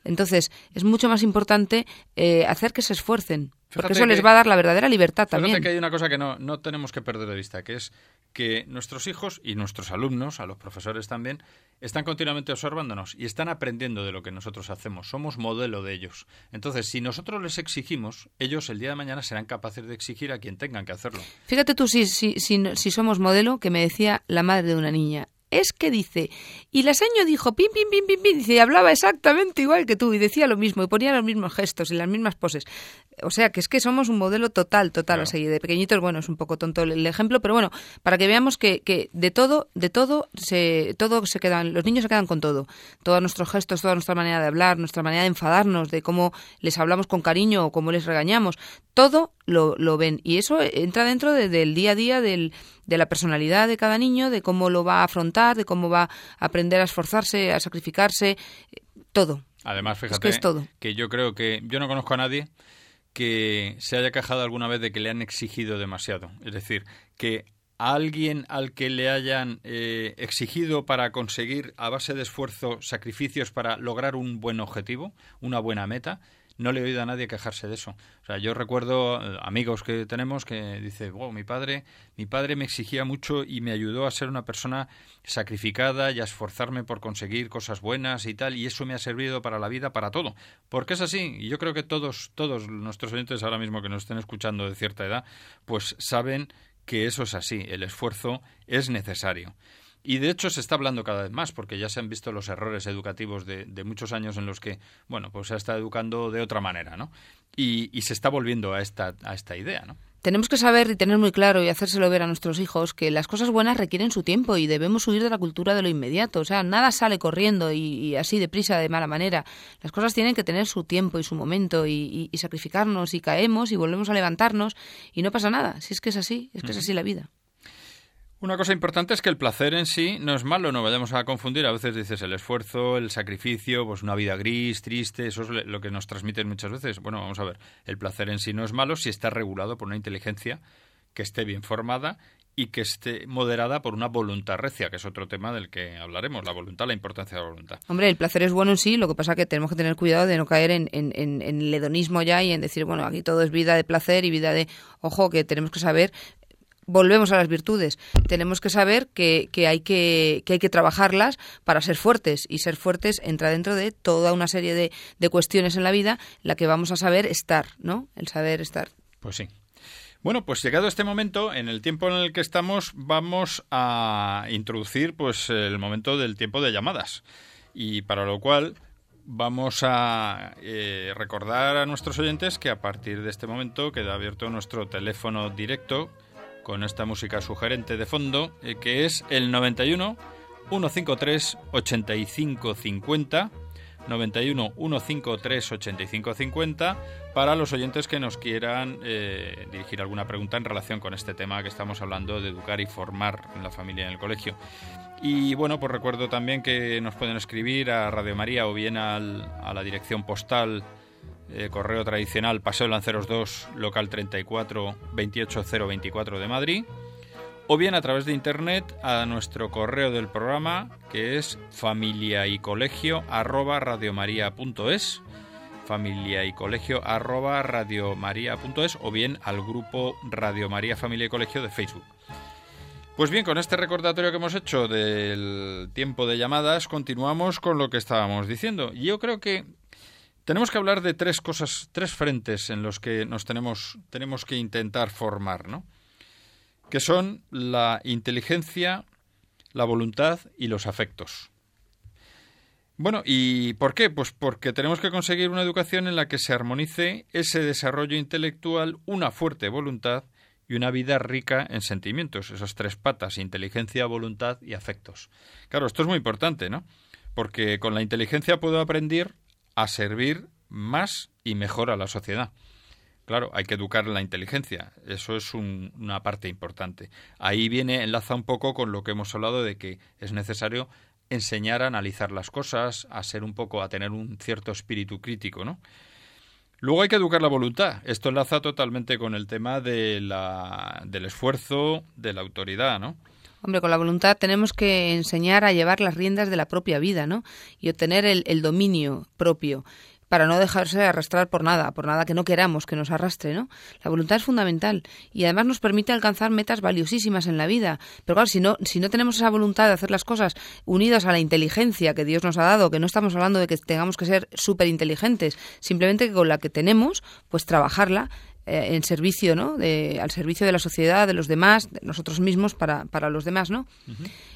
Entonces, es mucho más importante eh, hacer que se esfuercen, porque Fíjate eso les va a dar la verdadera libertad Fíjate también. que hay una cosa que no, no tenemos que perder de vista, que es que nuestros hijos y nuestros alumnos, a los profesores también, están continuamente observándonos y están aprendiendo de lo que nosotros hacemos. Somos modelo de ellos. Entonces, si nosotros les exigimos, ellos el día de mañana serán capaces de exigir a quien tengan que hacerlo. Fíjate tú si, si, si, si somos modelo, que me decía la madre de una niña. Es que dice, y la seño dijo, pim, pim, pim, pim, pim, dice, y hablaba exactamente igual que tú, y decía lo mismo, y ponía los mismos gestos y las mismas poses. O sea, que es que somos un modelo total, total Claro. a seguir. De pequeñitos, bueno, es un poco tonto el, el ejemplo, pero bueno, para que veamos que, que de todo, de todo, se, todo se quedan, los niños se quedan con todo. Todos nuestros gestos, toda nuestra manera de hablar, nuestra manera de enfadarnos, de cómo les hablamos con cariño o cómo les regañamos, todo lo, lo ven. Y eso entra dentro de- del día a día, del, de la personalidad de cada niño, de cómo lo va a afrontar, de cómo va a aprender a esforzarse, a sacrificarse, eh, todo. Además, que fíjate es todo. que yo creo que yo no conozco a nadie que se haya quejado alguna vez de que le han exigido demasiado. Es decir, que a alguien al que le hayan eh, exigido para conseguir a base de esfuerzo sacrificios para lograr un buen objetivo, una buena meta, no le he oído a nadie quejarse de eso. O sea, yo recuerdo eh, amigos que tenemos que dice, wow, mi padre, mi padre me exigía mucho y me ayudó a ser una persona sacrificada y a esforzarme por conseguir cosas buenas y tal, y eso me ha servido para la vida, para todo. Porque es así, y yo creo que todos, todos nuestros oyentes ahora mismo que nos estén escuchando de cierta edad, pues saben que eso es así, el esfuerzo es necesario. Y de hecho se está hablando cada vez más, porque ya se han visto los errores educativos de, de muchos años en los que, bueno, pues se está educando de otra manera, ¿no? Y, y se está volviendo a esta, a esta idea, ¿no? Tenemos que saber y tener muy claro y hacérselo ver a nuestros hijos que las cosas buenas requieren su tiempo y debemos huir de la cultura de lo inmediato. O sea, nada sale corriendo y, y así deprisa, de mala manera. Las cosas tienen que tener su tiempo y su momento y, y- y sacrificarnos y caemos y volvemos a levantarnos y no pasa nada. Si es que es así, es que es así la vida. Una cosa importante es que el placer en sí no es malo, no vayamos a confundir. A veces dices el esfuerzo, el sacrificio, pues una vida gris, triste, eso es lo que nos transmiten muchas veces. Bueno, vamos a ver, el placer en sí no es malo si está regulado por una inteligencia que esté bien formada y que esté moderada por una voluntad recia, que es otro tema del que hablaremos, la voluntad, la importancia de la voluntad. Hombre, el placer es bueno en sí, lo que pasa que tenemos que tener cuidado de no caer en- en el hedonismo ya y en decir, bueno, aquí todo es vida de placer y vida de... Ojo, que tenemos que saber volvemos a las virtudes. Tenemos que saber que, que, hay que, que hay que trabajarlas para ser fuertes. Y ser fuertes entra dentro de toda una serie de, de cuestiones en la vida la que vamos a saber estar, ¿no? El saber estar. Pues sí. Bueno, pues llegado este momento, en el tiempo en el que estamos, vamos a introducir pues el momento del tiempo de llamadas. Y para lo cual vamos a eh, recordar a nuestros oyentes que a partir de este momento queda abierto nuestro teléfono directo con esta música sugerente de fondo, eh, que es el 91 153 8550 91 153 8550 para los oyentes que nos quieran eh, dirigir alguna pregunta en relación con este tema que estamos hablando de educar y formar en la familia en el colegio. Y bueno, pues recuerdo también que nos pueden escribir a Radio María o bien a la dirección postal eh, correo tradicional Paseo Lanceros 2, local 34 28024 de Madrid o bien a través de internet a nuestro correo del programa que es familia y colegio arroba radiomaria.es familia y colegio arroba radiomaria.es o bien al grupo Radio María Familia y Colegio de Facebook. Pues bien, con este recordatorio que hemos hecho del tiempo de llamadas, continuamos con lo que estábamos diciendo. Yo creo que tenemos que hablar de tres cosas, tres frentes en los que nos tenemos, tenemos que intentar formar, ¿no? que son la inteligencia, la voluntad y los afectos. Bueno, ¿y por qué? Pues porque tenemos que conseguir una educación en la que se armonice ese desarrollo intelectual, una fuerte voluntad y una vida rica en sentimientos, esas tres patas, inteligencia, voluntad y afectos. Claro, esto es muy importante, ¿no? Porque con la inteligencia puedo aprender a servir más y mejor a la sociedad. Claro, hay que educar la inteligencia, eso es una parte importante. Ahí viene, enlaza un poco con lo que hemos hablado de que es necesario enseñar a analizar las cosas, a ser un poco, a tener un cierto espíritu crítico, ¿no? Luego hay que educar la voluntad. Esto enlaza totalmente con el tema de la, del esfuerzo, de la autoridad, ¿no? Hombre, con la voluntad tenemos que enseñar a llevar las riendas de la propia vida, ¿no? Y obtener el, el dominio propio para no dejarse arrastrar por nada, por nada que no queramos que nos arrastre, ¿no? La voluntad es fundamental y además nos permite alcanzar metas valiosísimas en la vida. Pero claro, si no, si no tenemos esa voluntad de hacer las cosas unidas a la inteligencia que Dios nos ha dado, que no estamos hablando de que tengamos que ser súper inteligentes, simplemente que con la que tenemos, pues trabajarla eh, en servicio, ¿no? De, al servicio de la sociedad, de los demás, de nosotros mismos para, para los demás, ¿no?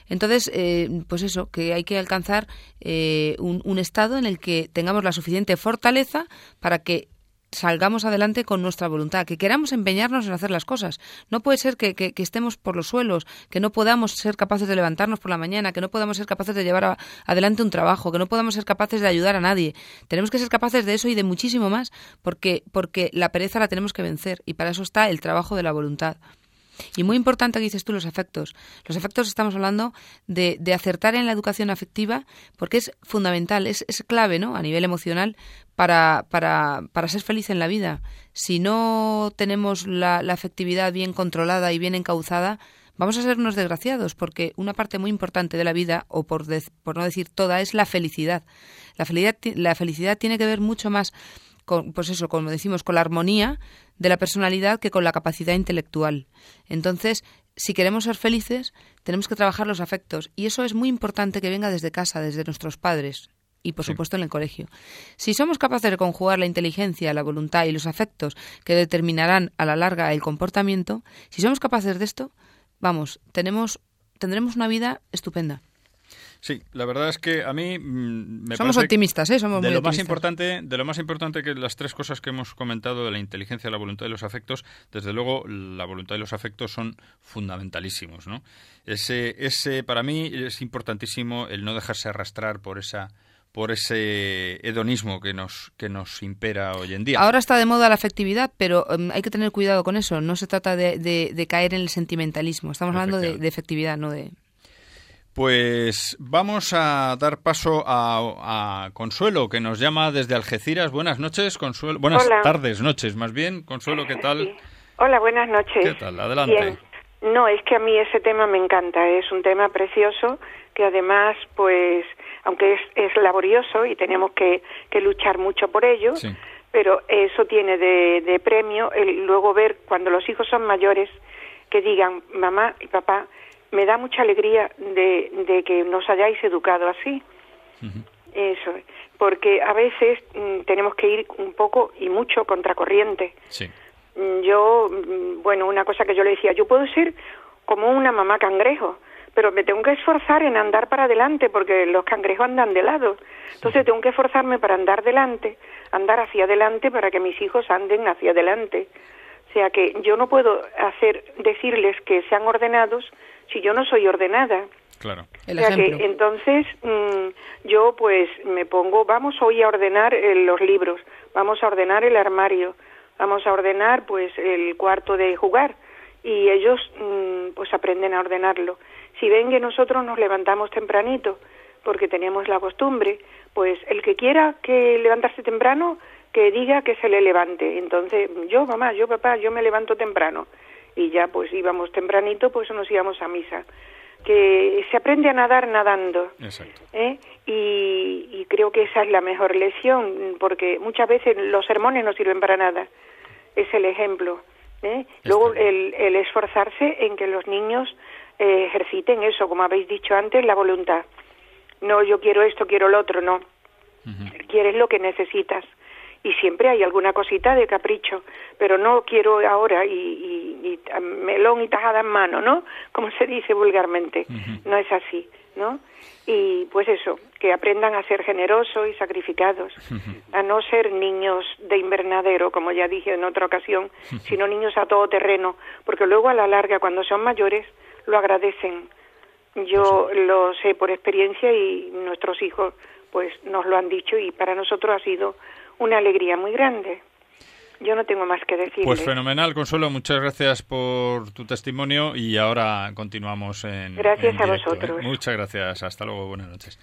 Entonces, eh, pues eso, que hay que alcanzar eh, un, un estado en el que tengamos la suficiente fortaleza para que salgamos adelante con nuestra voluntad, que queramos empeñarnos en hacer las cosas. No puede ser que, que, estemos por los suelos, que no podamos ser capaces de levantarnos por la mañana, que no podamos ser capaces de llevar adelante un trabajo, que no podamos ser capaces de ayudar a nadie. Tenemos que ser capaces de eso y de muchísimo más, porque, porque la pereza la tenemos que vencer y para eso está el trabajo de la voluntad. Y muy importante que dices tú los afectos. Los afectos estamos hablando de, de acertar en la educación afectiva porque es fundamental, es, es clave ¿no? a nivel emocional para, para, para, ser feliz en la vida. Si no tenemos la, la afectividad bien controlada y bien encauzada, vamos a ser unos desgraciados porque una parte muy importante de la vida, o por, por no decir toda, es la felicidad. La felicidad, la felicidad tiene que ver mucho más con, pues eso, como decimos, con la armonía de la personalidad que con la capacidad intelectual. Entonces, si queremos ser felices, tenemos que trabajar los afectos. Y eso es muy importante que venga desde casa, desde nuestros padres y, por supuesto, en el colegio. Si somos capaces de conjugar la inteligencia, la voluntad y los afectos que determinarán a la larga el comportamiento, si somos capaces de esto, vamos, tenemos, tendremos una vida estupenda. Sí, la verdad es que a mí mm, me somos optimistas, ¿eh? Somos de lo más importante, de lo más importante que las tres cosas que hemos comentado de la inteligencia, la voluntad y los afectos, desde luego la voluntad y los afectos son fundamentalísimos, ¿no? Ese, ese para mí es importantísimo el no dejarse arrastrar por esa por ese hedonismo que nos que nos impera hoy en día. Ahora está de moda la afectividad, pero um, hay que tener cuidado con eso. No se trata de, de, de caer en el sentimentalismo. Estamos hablando de, de efectividad, no de pues vamos a dar paso a, Consuelo, que nos llama desde Algeciras. Buenas noches, Consuelo. Buenas tardes, noches, más bien. Consuelo, ¿qué tal? Hola, buenas noches. ¿Qué tal? Adelante. No, es que a mí ese tema me encanta. Es un tema precioso que además, pues, aunque es, laborioso y tenemos que, luchar mucho por ello, pero eso tiene de, de premio el luego ver cuando los hijos son mayores que digan, mamá y papá, me da mucha alegría de, de que nos hayáis educado así. Eso, porque a veces mm, tenemos que ir un poco y mucho contracorriente. Sí. Mm, yo, mm, bueno, una cosa que yo le decía, yo puedo ser como una mamá cangrejo, pero me tengo que esforzar en andar para adelante porque los cangrejos andan de lado. Entonces tengo que esforzarme para andar delante, andar hacia adelante para que mis hijos anden hacia adelante. O sea que yo no puedo hacer decirles que sean ordenados si yo no soy ordenada. Claro. o sea que entonces mm, yo pues me pongo, vamos hoy a ordenar eh, los libros, vamos a ordenar el armario, vamos a ordenar pues el cuarto de jugar y ellos mm, pues aprenden a ordenarlo. Si ven que nosotros nos levantamos tempranito porque tenemos la costumbre, pues el que quiera que levantarse temprano, que diga que se le levante. Entonces, yo, mamá, yo, papá, yo me levanto temprano. Y ya, pues íbamos tempranito, pues nos íbamos a misa. Que se aprende a nadar nadando. Exacto. ¿eh? Y, y creo que esa es la mejor lección, porque muchas veces los sermones no sirven para nada. Es el ejemplo. ¿eh? Luego, el, el esforzarse en que los niños eh, ejerciten eso, como habéis dicho antes, la voluntad. No, yo quiero esto, quiero lo otro, no. Quieres lo que necesitas. Y siempre hay alguna cosita de capricho, pero no quiero ahora y, y, melón y tajada en mano, ¿no? Como se dice vulgarmente. No es así, ¿no? Y pues eso, que aprendan a ser generosos y sacrificados, a no ser niños de invernadero, como ya dije en otra ocasión, sino niños a todo terreno, porque luego a la larga, cuando son mayores, lo agradecen. Yo lo sé por experiencia y nuestros hijos pues nos lo han dicho y para nosotros ha sido una alegría muy grande. Yo no tengo más que decir. Pues fenomenal, Consuelo. Muchas gracias por tu testimonio y ahora continuamos en. Gracias a ¿eh? vosotros. Muchas gracias. Hasta luego. Buenas noches.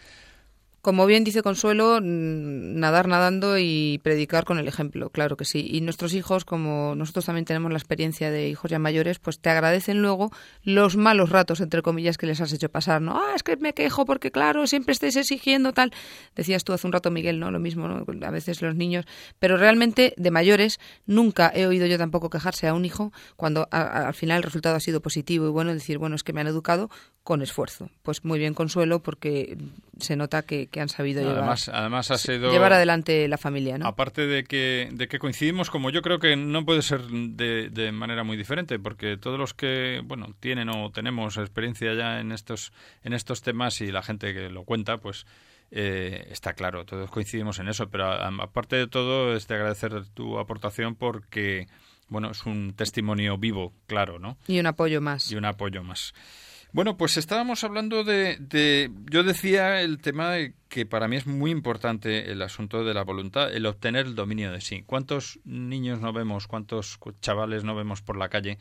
Como bien dice Consuelo, nadar nadando y predicar con el ejemplo, claro que sí. Y nuestros hijos, como nosotros también tenemos la experiencia de hijos ya mayores, pues te agradecen luego los malos ratos, entre comillas, que les has hecho pasar, ¿no? Ah, es que me quejo porque, claro, siempre estáis exigiendo tal. Decías tú hace un rato, Miguel, ¿no? Lo mismo, ¿no? A veces los niños. Pero realmente, de mayores, nunca he oído yo tampoco quejarse a un hijo cuando al final el resultado ha sido positivo y bueno, decir, bueno, es que me han educado con esfuerzo. Pues muy bien, Consuelo, porque se nota que, han sabido además, llevar, además ha sido, llevar adelante la familia. ¿no? Aparte de que, de que coincidimos, como yo creo que no puede ser de, de, manera muy diferente, porque todos los que bueno tienen o tenemos experiencia ya en estos, en estos temas y la gente que lo cuenta, pues eh, está claro, todos coincidimos en eso, pero aparte de todo es de agradecer tu aportación porque bueno, es un testimonio vivo, claro, ¿no? Y un apoyo más. Y un apoyo más. Bueno, pues estábamos hablando de, Yo decía el tema de que para mí es muy importante el asunto de la voluntad, el obtener el dominio de sí. ¿Cuántos niños no vemos, cuántos chavales no vemos por la calle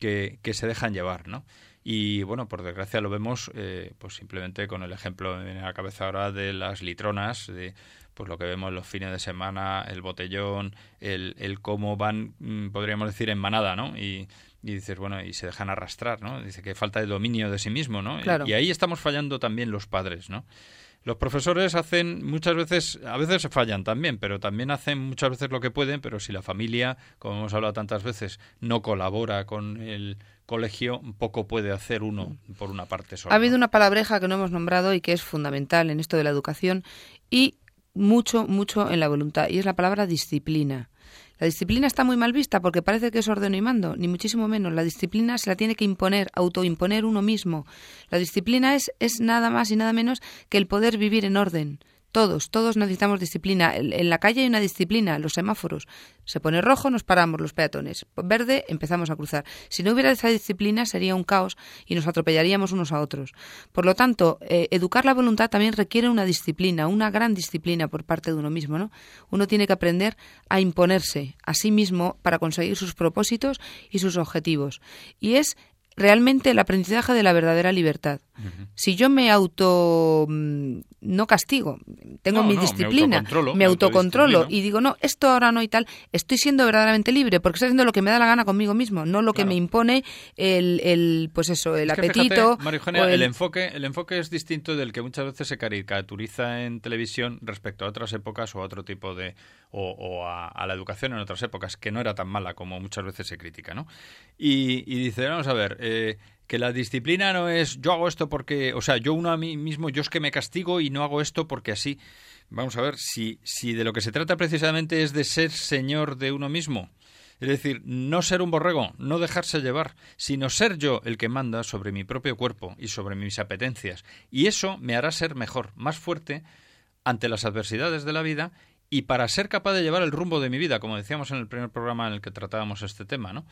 que, que se dejan llevar, no? Y bueno, por desgracia lo vemos eh, pues simplemente con el ejemplo en la cabeza ahora de las litronas, de pues lo que vemos los fines de semana, el botellón, el, el cómo van, mm, podríamos decir, en manada, ¿no? Y dices, bueno, y se dejan arrastrar, ¿no? Dice que falta de dominio de sí mismo, ¿no? Y ahí estamos fallando también los padres, ¿no? Los profesores hacen muchas veces, a veces fallan también, pero también hacen muchas veces lo que pueden, pero si la familia, como hemos hablado tantas veces, no colabora con el colegio, poco puede hacer uno por una parte sola. Ha habido una palabreja que no hemos nombrado y que es fundamental en esto de la educación y mucho, mucho en la voluntad, y es la palabra disciplina. La disciplina está muy mal vista porque parece que es orden y mando, ni muchísimo menos. La disciplina se la tiene que imponer, autoimponer uno mismo. La disciplina es, es nada más y nada menos que el poder vivir en orden. Todos, todos necesitamos disciplina. En la calle hay una disciplina, los semáforos. Se pone rojo, nos paramos los peatones. Verde, empezamos a cruzar. Si no hubiera esa disciplina sería un caos y nos atropellaríamos unos a otros. Por lo tanto, eh, educar la voluntad también requiere una disciplina, una gran disciplina por parte de uno mismo, ¿no? Uno tiene que aprender a imponerse a sí mismo para conseguir sus propósitos y sus objetivos. Y es realmente el aprendizaje de la verdadera libertad. Si yo me auto mm, no castigo, tengo mi disciplina, me autocontrolo, y digo, no, esto ahora no y tal, estoy siendo verdaderamente libre porque estoy haciendo lo que me da la gana conmigo mismo, no lo que me impone el, el, pues eso, el apetito. el... enfoque, el enfoque es distinto del que muchas veces se caricaturiza en televisión respecto a otras épocas o a otro tipo de o, a, la educación en otras épocas, que no era tan mala como muchas veces se critica, ¿no? Y, dice, vamos a ver, eh, que la disciplina no es yo hago esto porque, o sea, yo uno a mí mismo, yo es que me castigo y no hago esto porque así. Vamos a ver, si, si de lo que se trata precisamente es de ser señor de uno mismo, Es decir, no ser un borrego, no dejarse llevar, sino ser yo el que manda sobre mi propio cuerpo y sobre mis apetencias. Y eso me hará ser mejor, más fuerte ante las adversidades de la vida y para ser capaz de llevar el rumbo de mi vida, como decíamos en el primer programa en el que tratábamos este tema, ¿no?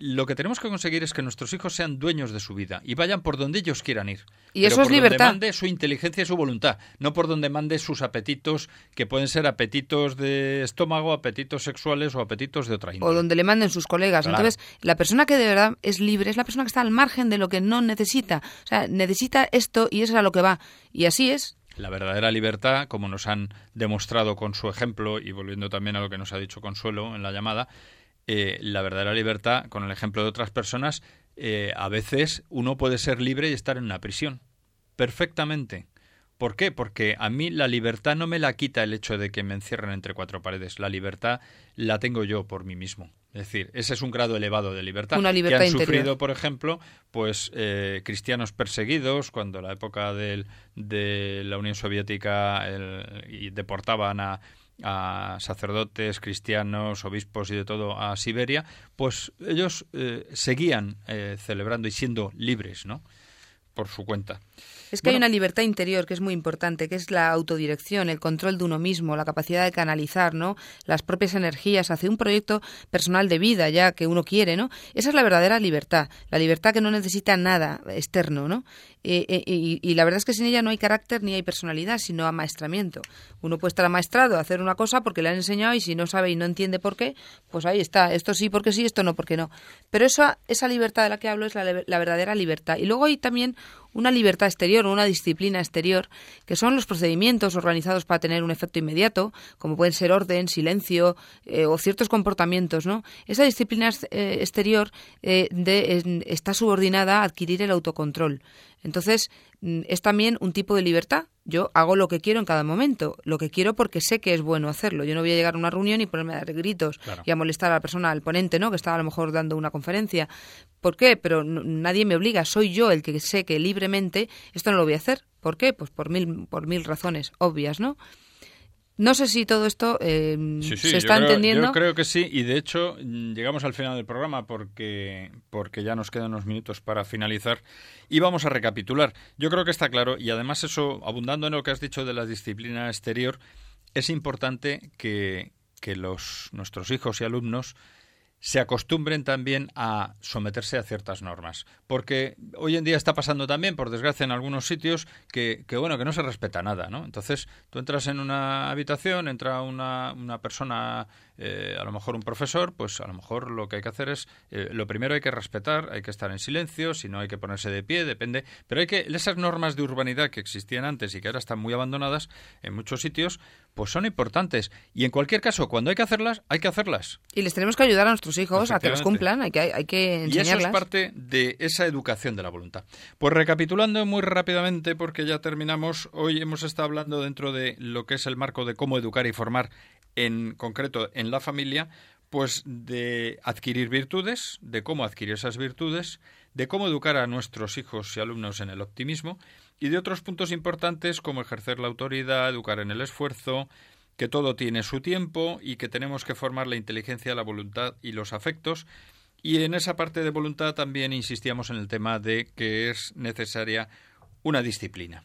lo que tenemos que conseguir es que nuestros hijos sean dueños de su vida y vayan por donde ellos quieran ir. Y eso es libertad. Donde mande su inteligencia y su voluntad, no por donde mande sus apetitos, que pueden ser apetitos de estómago, apetitos sexuales o apetitos de otra índole. O donde le manden sus colegas. Entonces, la persona que de verdad es libre es la persona que está al margen de lo que no necesita. O sea, necesita esto y eso es a lo que va. Y así es. La verdadera libertad, como nos han demostrado con su ejemplo y volviendo también a lo que nos ha dicho Consuelo en la llamada, eh, la verdadera libertad, con el ejemplo de otras personas, eh, a veces uno puede ser libre y estar en una prisión. Perfectamente. ¿Por qué? Porque a mí la libertad no me la quita el hecho de que me encierren entre cuatro paredes. La libertad la tengo yo por mí mismo. Es decir, ese es un grado elevado de libertad. Una libertad que han interior. sufrido, por ejemplo, pues eh, cristianos perseguidos cuando la época del, de la Unión Soviética y deportaban a, a sacerdotes, cristianos, obispos y de todo a Siberia, pues ellos eh, seguían eh, celebrando y siendo libres, ¿no? Por su cuenta. Es que hay una libertad interior que es muy importante, que es la autodirección, el control de uno mismo, la capacidad de canalizar, ¿no? Las propias energías hacia un proyecto personal de vida ya que uno quiere, ¿no? Esa es la verdadera libertad, la libertad que no necesita nada externo, ¿no? Eh, eh, y, la verdad es que sin ella no hay carácter ni hay personalidad, sino amaestramiento. Uno puede estar amaestrado a hacer una cosa porque le han enseñado y si no sabe y no entiende por qué, pues ahí está, esto sí porque sí, esto no porque no. Pero esa, esa libertad de la que hablo es la, verdadera libertad. Y luego hay también una libertad exterior una disciplina exterior, que son los procedimientos organizados para tener un efecto inmediato, como pueden ser orden, silencio eh, o ciertos comportamientos. ¿no? Esa disciplina eh, exterior eh, de, está subordinada a adquirir el autocontrol. Entonces, mm, es también un tipo de libertad. Yo hago lo que quiero en cada momento, lo que quiero porque sé que es bueno hacerlo. Yo no voy a llegar a una reunión y ponerme a dar gritos y a molestar a la persona, al ponente, ¿no? que está a lo mejor dando una conferencia. ¿Por qué? Pero nadie me obliga, soy yo el que sé que libremente esto no lo voy a hacer. ¿Por qué? Pues por mil, por mil razones obvias, ¿no? No sé si todo esto eh, se está entendiendo. Yo creo que sí, y de hecho mm, llegamos al final del programa porque, porque ya nos quedan unos minutos para finalizar y vamos a recapitular. Yo creo que está claro, y además eso, abundando en lo que has dicho de la disciplina exterior, es importante que, que los, nuestros hijos y alumnos se acostumbren también a someterse a ciertas normas. Porque hoy en día está pasando también, por desgracia, en algunos sitios que, que bueno, que no se respeta nada, ¿no? Entonces, tú entras en una habitación, entra una, una persona eh, a lo mejor un profesor, pues a lo mejor lo que hay que hacer es, eh, lo primero hay que respetar, hay que estar en silencio, si no hay que ponerse de pie, depende, pero hay que, esas normas de urbanidad que existían antes y que ahora están muy abandonadas en muchos sitios, pues son importantes. Y en cualquier caso, cuando hay que hacerlas, hay que hacerlas. Y les tenemos que ayudar a nuestros hijos a que las cumplan, hay que, hay que enseñarlas. Y eso es parte de esa educación de la voluntad. Pues recapitulando muy rápidamente, porque ya terminamos, hoy hemos estado hablando dentro de lo que es el marco de cómo educar y formar en concreto en la familia, pues de adquirir virtudes, de cómo adquirir esas virtudes, de cómo educar a nuestros hijos y alumnos en el optimismo y de otros puntos importantes como ejercer la autoridad, educar en el esfuerzo, que todo tiene su tiempo y que tenemos que formar la inteligencia, la voluntad y los afectos. Y en esa parte de voluntad también insistíamos en el tema de que es necesaria una disciplina.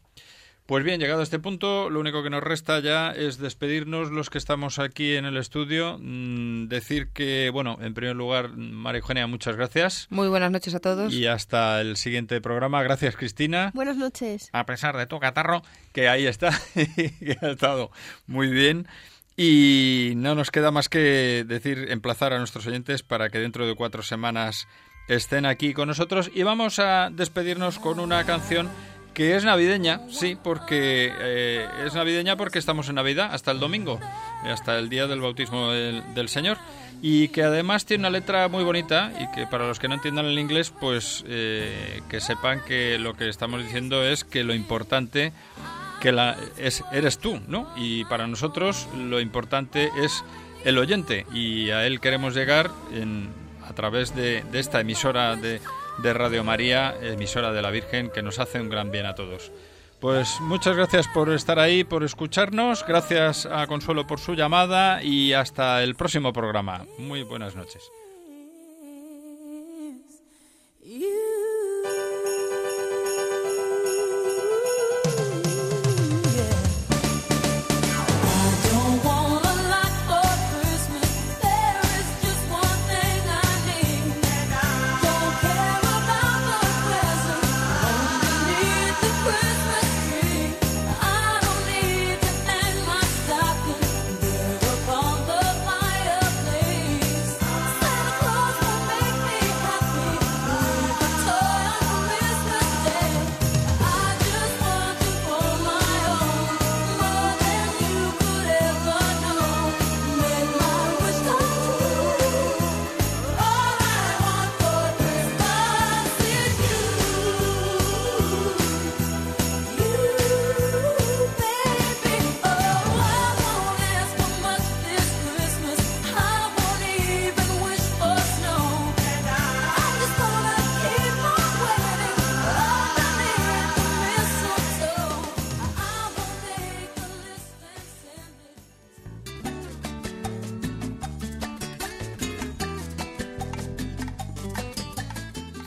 Pues bien, llegado a este punto, lo único que nos resta ya es despedirnos los que estamos aquí en el estudio. Mm, decir que, bueno, en primer lugar, María Eugenia, muchas gracias. Muy buenas noches a todos. Y hasta el siguiente programa. Gracias, Cristina. Buenas noches. A pesar de tu catarro, que ahí está, que ha estado muy bien. Y no nos queda más que decir, emplazar a nuestros oyentes para que dentro de cuatro semanas estén aquí con nosotros. Y vamos a despedirnos con una canción que es navideña, sí, porque eh, es navideña porque estamos en Navidad hasta el domingo, hasta el día del bautismo del, Señor, y que además tiene una letra muy bonita y que para los que no entiendan el inglés, pues eh, que sepan que lo que estamos diciendo es que lo importante que la, es, eres tú, ¿no? Y para nosotros lo importante es el oyente y a él queremos llegar en, a través de esta emisora de de Radio María, emisora de la Virgen, que nos hace un gran bien a todos. Pues muchas gracias por estar ahí, por escucharnos. Gracias a Consuelo por su llamada y hasta el próximo programa. Muy buenas noches.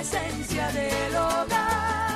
esencia del hogar.